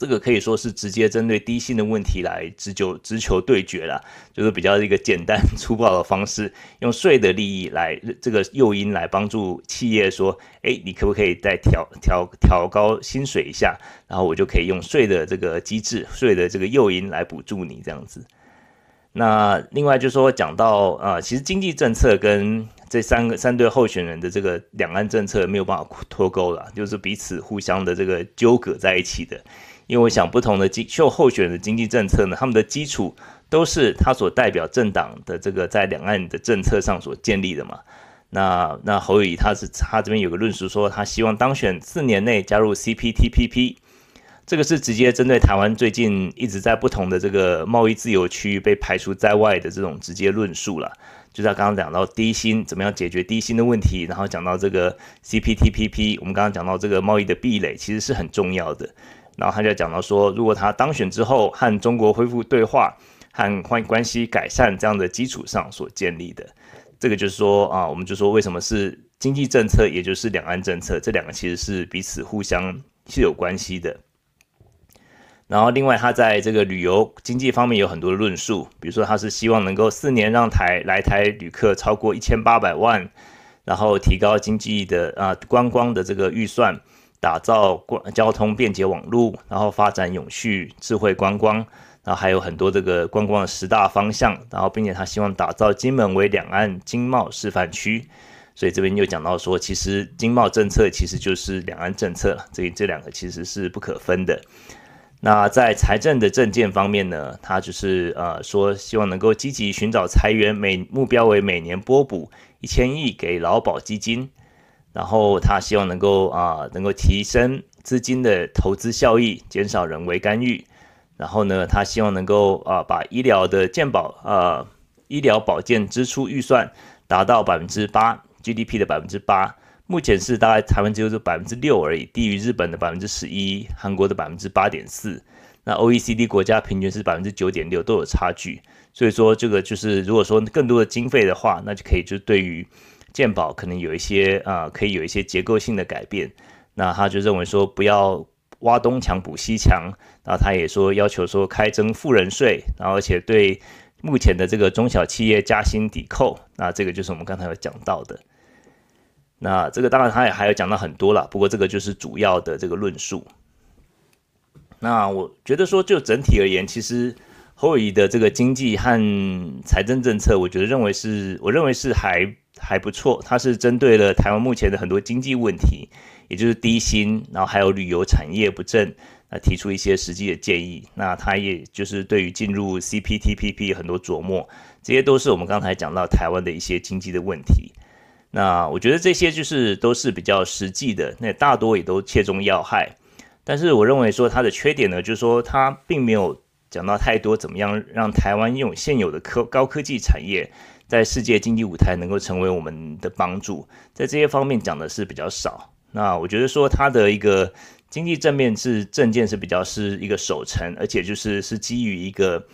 这个可以说是直接针对低薪的问题来直球直球对决了，就是比较一个简单 (laughs) 粗暴的方式，用税的利益来这个诱因来帮助企业说，哎，你可不可以再调调调高薪水一下，然后我就可以用税的这个机制，税的这个诱因来补助你这样子。那另外就是说讲到啊、呃，其实经济政策跟这三个三对候选人的这个两岸政策没有办法脱钩了，就是彼此互相的这个纠葛在一起的。因为我想，不同的经秀候选人的经济政策呢，他们的基础都是他所代表政党的这个在两岸的政策上所建立的嘛。那那侯友宜他是他这边有个论述说，他希望当选四年内加入 CPTPP，这个是直接针对台湾最近一直在不同的这个贸易自由区域被排除在外的这种直接论述了。就是他刚刚讲到低薪怎么样解决低薪的问题，然后讲到这个 CPTPP，我们刚刚讲到这个贸易的壁垒其实是很重要的。然后他就讲到说，如果他当选之后和中国恢复对话，和关关系改善这样的基础上所建立的，这个就是说啊，我们就说为什么是经济政策，也就是两岸政策，这两个其实是彼此互相是有关系的。然后另外他在这个旅游经济方面有很多论述，比如说他是希望能够四年让台来台旅客超过一千八百万，然后提高经济的啊观光的这个预算。打造交通便捷网络，然后发展永续智慧观光，然后还有很多这个观光的十大方向，然后并且他希望打造金门为两岸经贸示范区，所以这边又讲到说，其实经贸政策其实就是两岸政策，这这两个其实是不可分的。那在财政的政见方面呢，他就是呃说希望能够积极寻找财源，每目标为每年拨补一千亿给劳保基金。然后他希望能够啊，能够提升资金的投资效益，减少人为干预。然后呢，他希望能够啊，把医疗的健保啊，医疗保健支出预算达到百分之八 GDP 的百分之八。目前是大概台湾只有百分之六而已，低于日本的百分之十一，韩国的百分之八点四。那 OECD 国家平均是百分之九点六，都有差距。所以说，这个就是如果说更多的经费的话，那就可以就对于。健保可能有一些啊、可以有一些结构性的改变。那他就认为说，不要挖东墙补西墙。然后他也说，要求说开征富人税，然后而且对目前的这个中小企业加薪抵扣。那这个就是我们刚才有讲到的。那这个当然他也还有讲到很多了，不过这个就是主要的这个论述。那我觉得说，就整体而言，其实。侯友宜的这个经济和财政政策，我觉得认为是，我认为是还还不错。它是针对了台湾目前的很多经济问题，也就是低薪，然后还有旅游产业不振，那提出一些实际的建议。那它也就是对于进入 CPTPP 很多琢磨，这些都是我们刚才讲到台湾的一些经济的问题。那我觉得这些就是都是比较实际的，那大多也都切中要害。但是我认为说它的缺点呢，就是说它并没有。讲到太多，怎么样让台湾用现有的科高科技产业在世界经济舞台能够成为我们的帮助，在这些方面讲的是比较少。那我觉得说他的一个经济正面是政见是比较是一个守成，而且就是是基于一个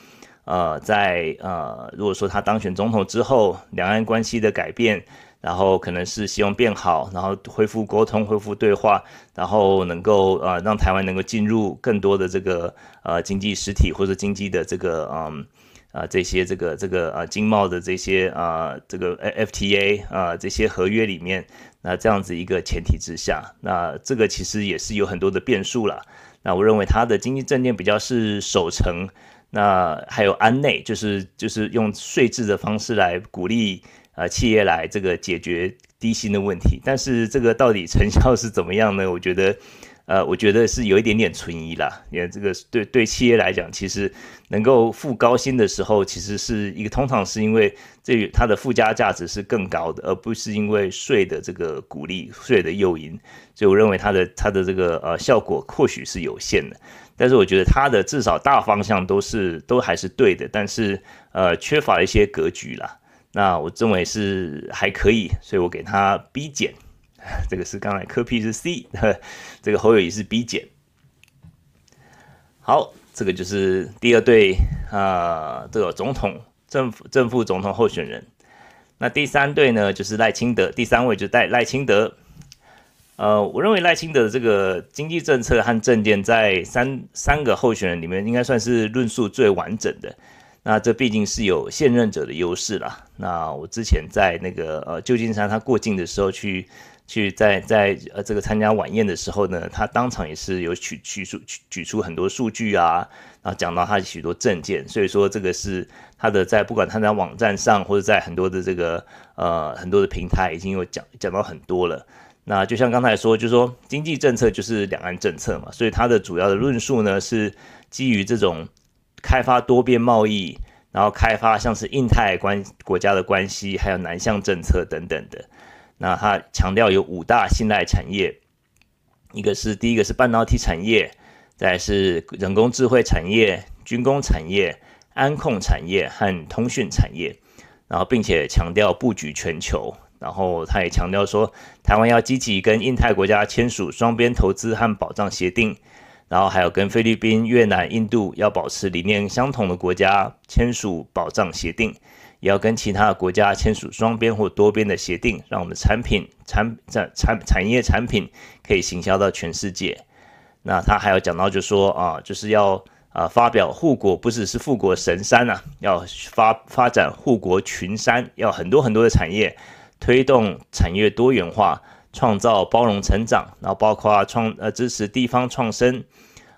呃，在呃，如果说他当选总统之后，两岸关系的改变。然后可能是希望变好，然后恢复沟通、恢复对话，然后能够呃让台湾能够进入更多的这个呃经济实体或者经济的这个嗯啊、这些这个这个呃经贸的这些啊、这个 FTA 啊、这些合约里面，那这样子一个前提之下，那这个其实也是有很多的变数了。那我认为他的经济政见比较是守成，那还有安内，就是就是用税制的方式来鼓励。呃，企业来这个解决低薪的问题，但是这个到底成效是怎么样呢？我觉得，呃，我觉得是有一点点存疑啦。因为这个对对企业来讲，其实能够付高薪的时候，其实是一个通常是因为这它的附加价值是更高的，而不是因为税的这个鼓励、税的诱因。所以我认为它的它的这个呃效果或许是有限的，但是我觉得它的至少大方向都是都还是对的，但是呃缺乏一些格局啦。那我认为是还可以，所以我给它 B 减。这个是刚才柯 P 是 C，(laughs) 这个侯友宜是 B 减。好，这个就是第二对啊、呃，这个总统正正副总统候选人。那第三对呢，就是赖清德，第三位就带赖清德。呃，我认为赖清德的这个经济政策和政见，在三三个候选人里面，应该算是论述最完整的。那这毕竟是有现任者的优势啦。那我之前在那个呃旧金山他过境的时候去去在在呃这个参加晚宴的时候呢，他当场也是有举举出举举出很多数据啊，然后讲到他许多证件，所以说这个是他的在不管他在网站上或者在很多的这个呃很多的平台已经有讲讲到很多了。那就像刚才说，就是说经济政策就是两岸政策嘛，所以他的主要的论述呢是基于这种。开发多边贸易，然后开发像是印太关国家的关系，还有南向政策等等的。那他强调有五大信赖产业，一个是第一个是半导体产业，再是人工智慧产业、军工产业、安控产业和通讯产业。然后并且强调布局全球，然后他也强调说，台湾要积极跟印太国家签署双边投资和保障协定。然后还有跟菲律宾、越南、印度要保持理念相同的国家签署保障协定，也要跟其他的国家签署双边或多边的协定，让我们产品、产产产产业产品可以行销到全世界。那他还有讲到，就说啊，就是要啊发表护国不只是富国神山啊，要发发展护国群山，要很多很多的产业，推动产业多元化。创造包容成长，然后包括创呃支持地方创生，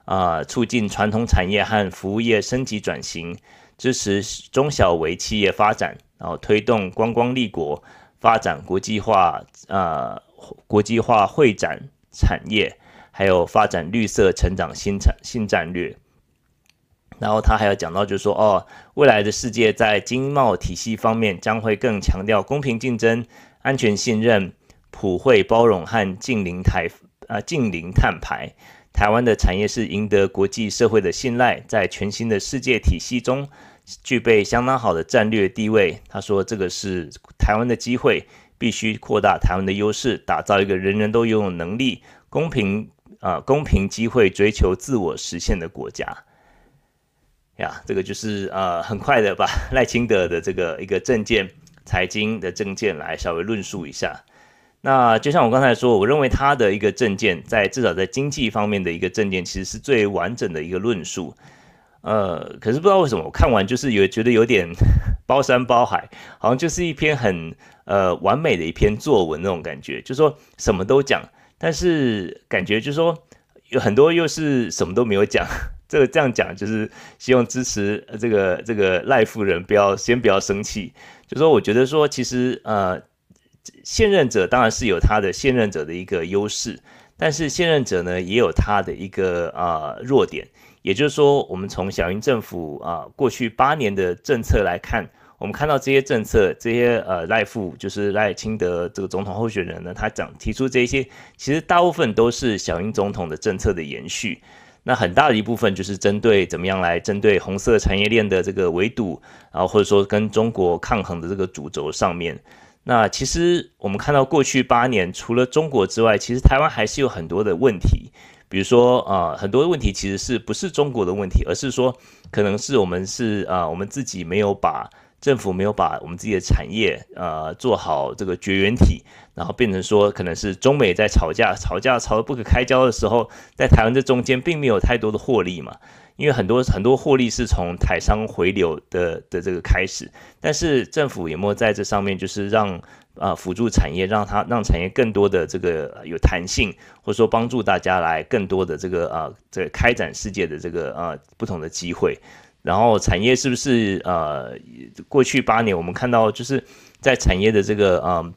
啊、促进传统产业和服务业升级转型，支持中小微企业发展，然后推动观光立国，发展国际化呃国际化会展产业，还有发展绿色成长新产新战略。然后他还要讲到，就是说哦，未来的世界在经贸体系方面将会更强调公平竞争、安全信任。普惠包容和近邻台啊近邻碳排，台湾的产业是赢得国际社会的信赖，在全新的世界体系中具备相当好的战略地位。他说，这个是台湾的机会，必须扩大台湾的优势，打造一个人人都拥有能力、公平啊、公平机会、追求自我实现的国家。呀，这个就是呃很快的把 (laughs) 赖清德的这个一个政见、财经的政见来稍微论述一下。那就像我刚才说，我认为他的一个政见，在至少在经济方面的一个政见，其实是最完整的一个论述。呃，可是不知道为什么，我看完就是有觉得有点 (laughs) 包山包海，好像就是一篇很呃完美的一篇作文那种感觉，就说什么都讲，但是感觉就说有很多又是什么都没有讲。(laughs) 这个这样讲就是希望支持这个这个赖夫人不要先不要生气，就说我觉得说其实呃。现任者当然是有他的现任者的一个优势，但是现任者呢也有他的一个啊、弱点。也就是说，我们从小英政府啊、过去八年的政策来看，我们看到这些政策，这些呃赖富就是赖清德这个总统候选人呢，他讲提出这些，其实大部分都是小英总统的政策的延续。那很大的一部分就是针对怎么样来针对红色产业链的这个围堵，然后或者说跟中国抗衡的这个主轴上面。那其实我们看到过去八年，除了中国之外，其实台湾还是有很多的问题。比如说啊、呃，很多问题其实是不是中国的问题，而是说可能是我们是啊、呃，我们自己没有把。政府没有把我们自己的产业呃做好这个绝缘体，然后变成说可能是中美在吵架，吵架吵得不可开交的时候，在台湾这中间并没有太多的获利嘛，因为很多很多获利是从台商回流的的这个开始，但是政府有没有在这上面就是让、呃、辅助产业，让它让产业更多的这个有弹性，或者说帮助大家来更多的这个啊、这开展世界的这个啊、呃、不同的机会。然后产业是不是呃，过去八年我们看到就是在产业的这个呃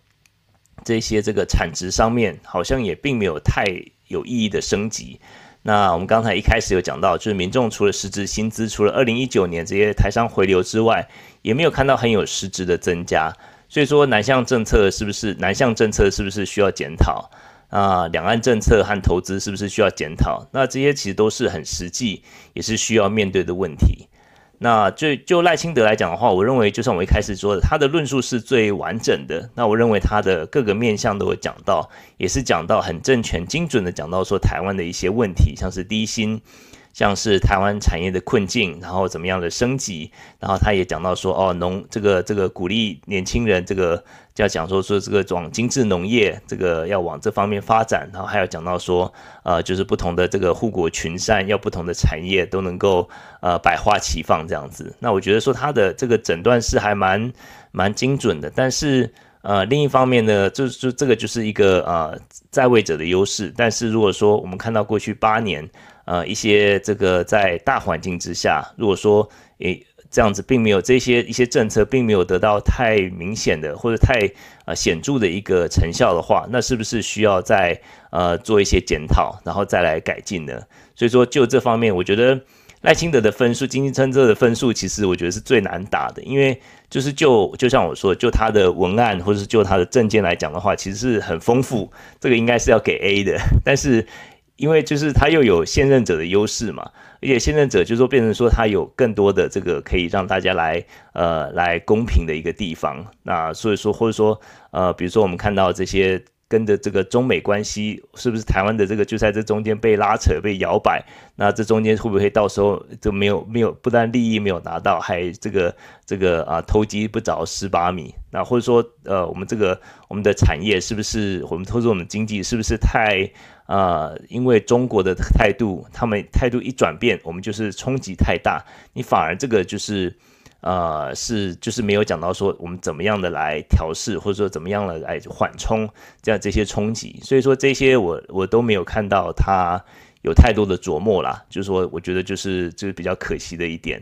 这些这个产值上面，好像也并没有太有意义的升级。那我们刚才一开始有讲到，就是民众除了实质薪资，除了二零一九年这些台商回流之外，也没有看到很有实质的增加。所以说南向政策是不是南向政策是不是需要检讨啊？两岸政策和投资是不是需要检讨？那这些其实都是很实际，也是需要面对的问题。那就就赖清德来讲的话，我认为就像我一开始说的，他的论述是最完整的。那我认为他的各个面向都有讲到，也是讲到很正确、精准的讲到说台湾的一些问题，像是低薪。像是台湾产业的困境，然后怎么样的升级，然后他也讲到说，哦，农这个这个鼓励年轻人，这个就要讲说说这个往精致农业，这个要往这方面发展，然后还要讲到说，呃，就是不同的这个护国群山，要不同的产业都能够呃百花齐放这样子。那我觉得说他的这个诊断是还蛮蛮精准的，但是呃另一方面呢，就就这个就是一个呃在位者的优势，但是如果说我们看到过去八年。呃，一些这个在大环境之下，如果说诶这样子，并没有这些一些政策，并没有得到太明显的或者太呃显著的一个成效的话，那是不是需要再呃做一些检讨，然后再来改进呢？所以说，就这方面，我觉得赖清德的分数，经济政策的分数，其实我觉得是最难打的，因为就是就就像我说，就他的文案或者是就他的证件来讲的话，其实是很丰富，这个应该是要给 A 的，但是。因为就是他又有现任者的优势嘛，而且现任者就是说变成说他有更多的这个可以让大家来呃来公平的一个地方，那所以说或者说呃比如说我们看到这些。跟着这个中美关系，是不是台湾的这个就在这中间被拉扯、被摇摆？那这中间会不会到时候就没有没有，不但利益没有拿到，还这个这个啊偷鸡不着蚀把米？那或者说呃，我们这个我们的产业是不是我们投资我们经济是不是太啊、因为中国的态度，他们态度一转变，我们就是冲击太大，你反而这个就是。呃，是就是没有讲到说我们怎么样的来调试，或者说怎么样的来缓冲这样这些冲击，所以说这些我我都没有看到他有太多的琢磨啦，就是说我觉得就是就是比较可惜的一点。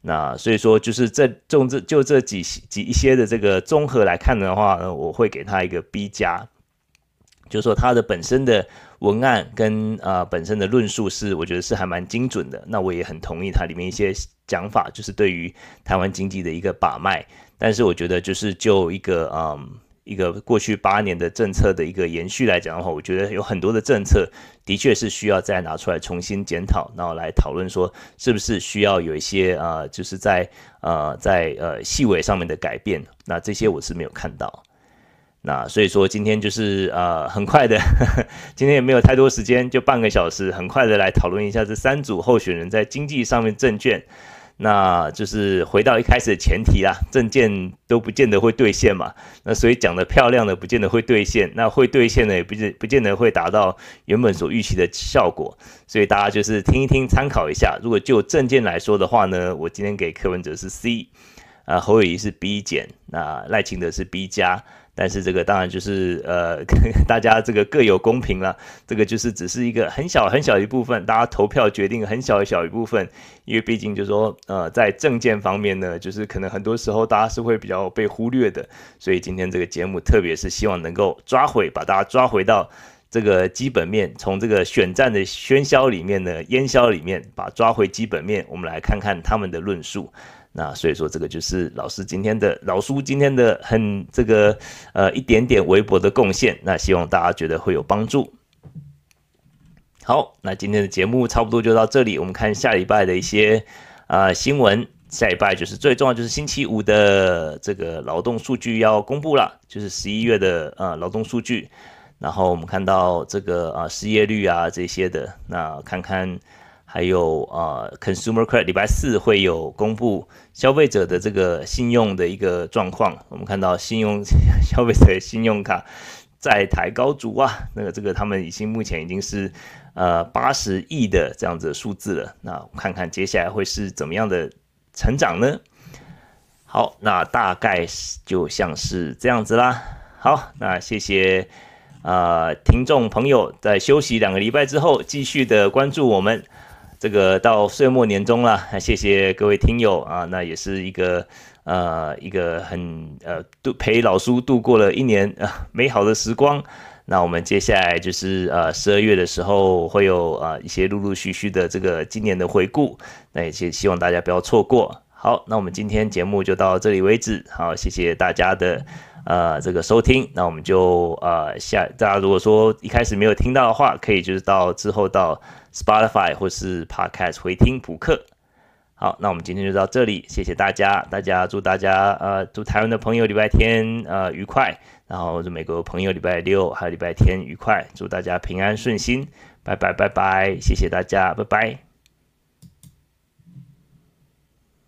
那所以说就是这种这就这几几一些的这个综合来看的话呢，我会给他一个 B 加，就是说他的本身的文案跟呃本身的论述是我觉得是还蛮精准的，那我也很同意它里面一些。讲法就是对于台湾经济的一个把脉，但是我觉得就是就一个嗯一个过去八年的政策的一个延续来讲的话，我觉得有很多的政策的确是需要再拿出来重新检讨，然后来讨论说是不是需要有一些呃就是在呃在呃细微上面的改变，那这些我是没有看到。那所以说今天就是呃很快的呵呵，(laughs) 今天也没有太多时间，就半个小时，很快的来讨论一下这三组候选人在经济上面证券。那就是回到一开始的前提啦，证件都不见得会兑现嘛。那所以讲的漂亮的不见得会兑现，那会兑现的也不见不见得会达到原本所预期的效果。所以大家就是听一听，参考一下。如果就证件来说的话呢，我今天给柯文哲是 C，啊侯友谊是 B 减，那赖清德是 B 加。但是这个当然就是呃，(laughs) 大家这个各有公平了。这个就是只是一个很小很小一部分，大家投票决定很小很小一部分。因为毕竟就是说呃，在政见方面呢，就是可能很多时候大家是会比较被忽略的。所以今天这个节目，特别是希望能够抓回，把大家抓回到这个基本面，从这个选战的喧嚣里面呢，烟硝里面，把抓回基本面，我们来看看他们的论述。那所以说，这个就是老师今天的老叔今天的很这个呃一点点微薄的贡献。那希望大家觉得会有帮助。好，那今天的节目差不多就到这里，我们看下礼拜的一些啊、新闻。下礼拜就是最重要，就是星期五的这个劳动数据要公布了，就是十一月的呃劳动数据。然后我们看到这个啊、失业率啊这些的，那看看还有啊、呃、Consumer Credit 礼拜四会有公布消费者的这个信用的一个状况。我们看到信用 (laughs) 消费者信用卡债台高筑啊，那个这个他们已经目前已经是呃八十亿的这样子数字了。那看看接下来会是怎么样的。成长呢？好，那大概就像是这样子啦。好，那谢谢呃听众朋友在休息两个礼拜之后继续的关注我们。这个到岁末年终了，谢谢各位听友啊，那也是一个呃一个很呃度陪老叔度过了一年呃 (laughs) 美好的时光。那我们接下来就是呃十二月的时候会有呃一些陆陆续续的这个今年的回顾。那也希望大家不要错过。好，那我们今天节目就到这里为止。好，谢谢大家的呃这个收听。那我们就呃下大家如果说一开始没有听到的话，可以就是到之后到 Spotify 或是 Podcast 回听补课。好，那我们今天就到这里，谢谢大家。大家祝大家呃祝台湾的朋友礼拜天呃愉快，然后祝美国朋友礼拜六还有礼拜天愉快，祝大家平安顺心。拜拜拜拜，谢谢大家，拜拜。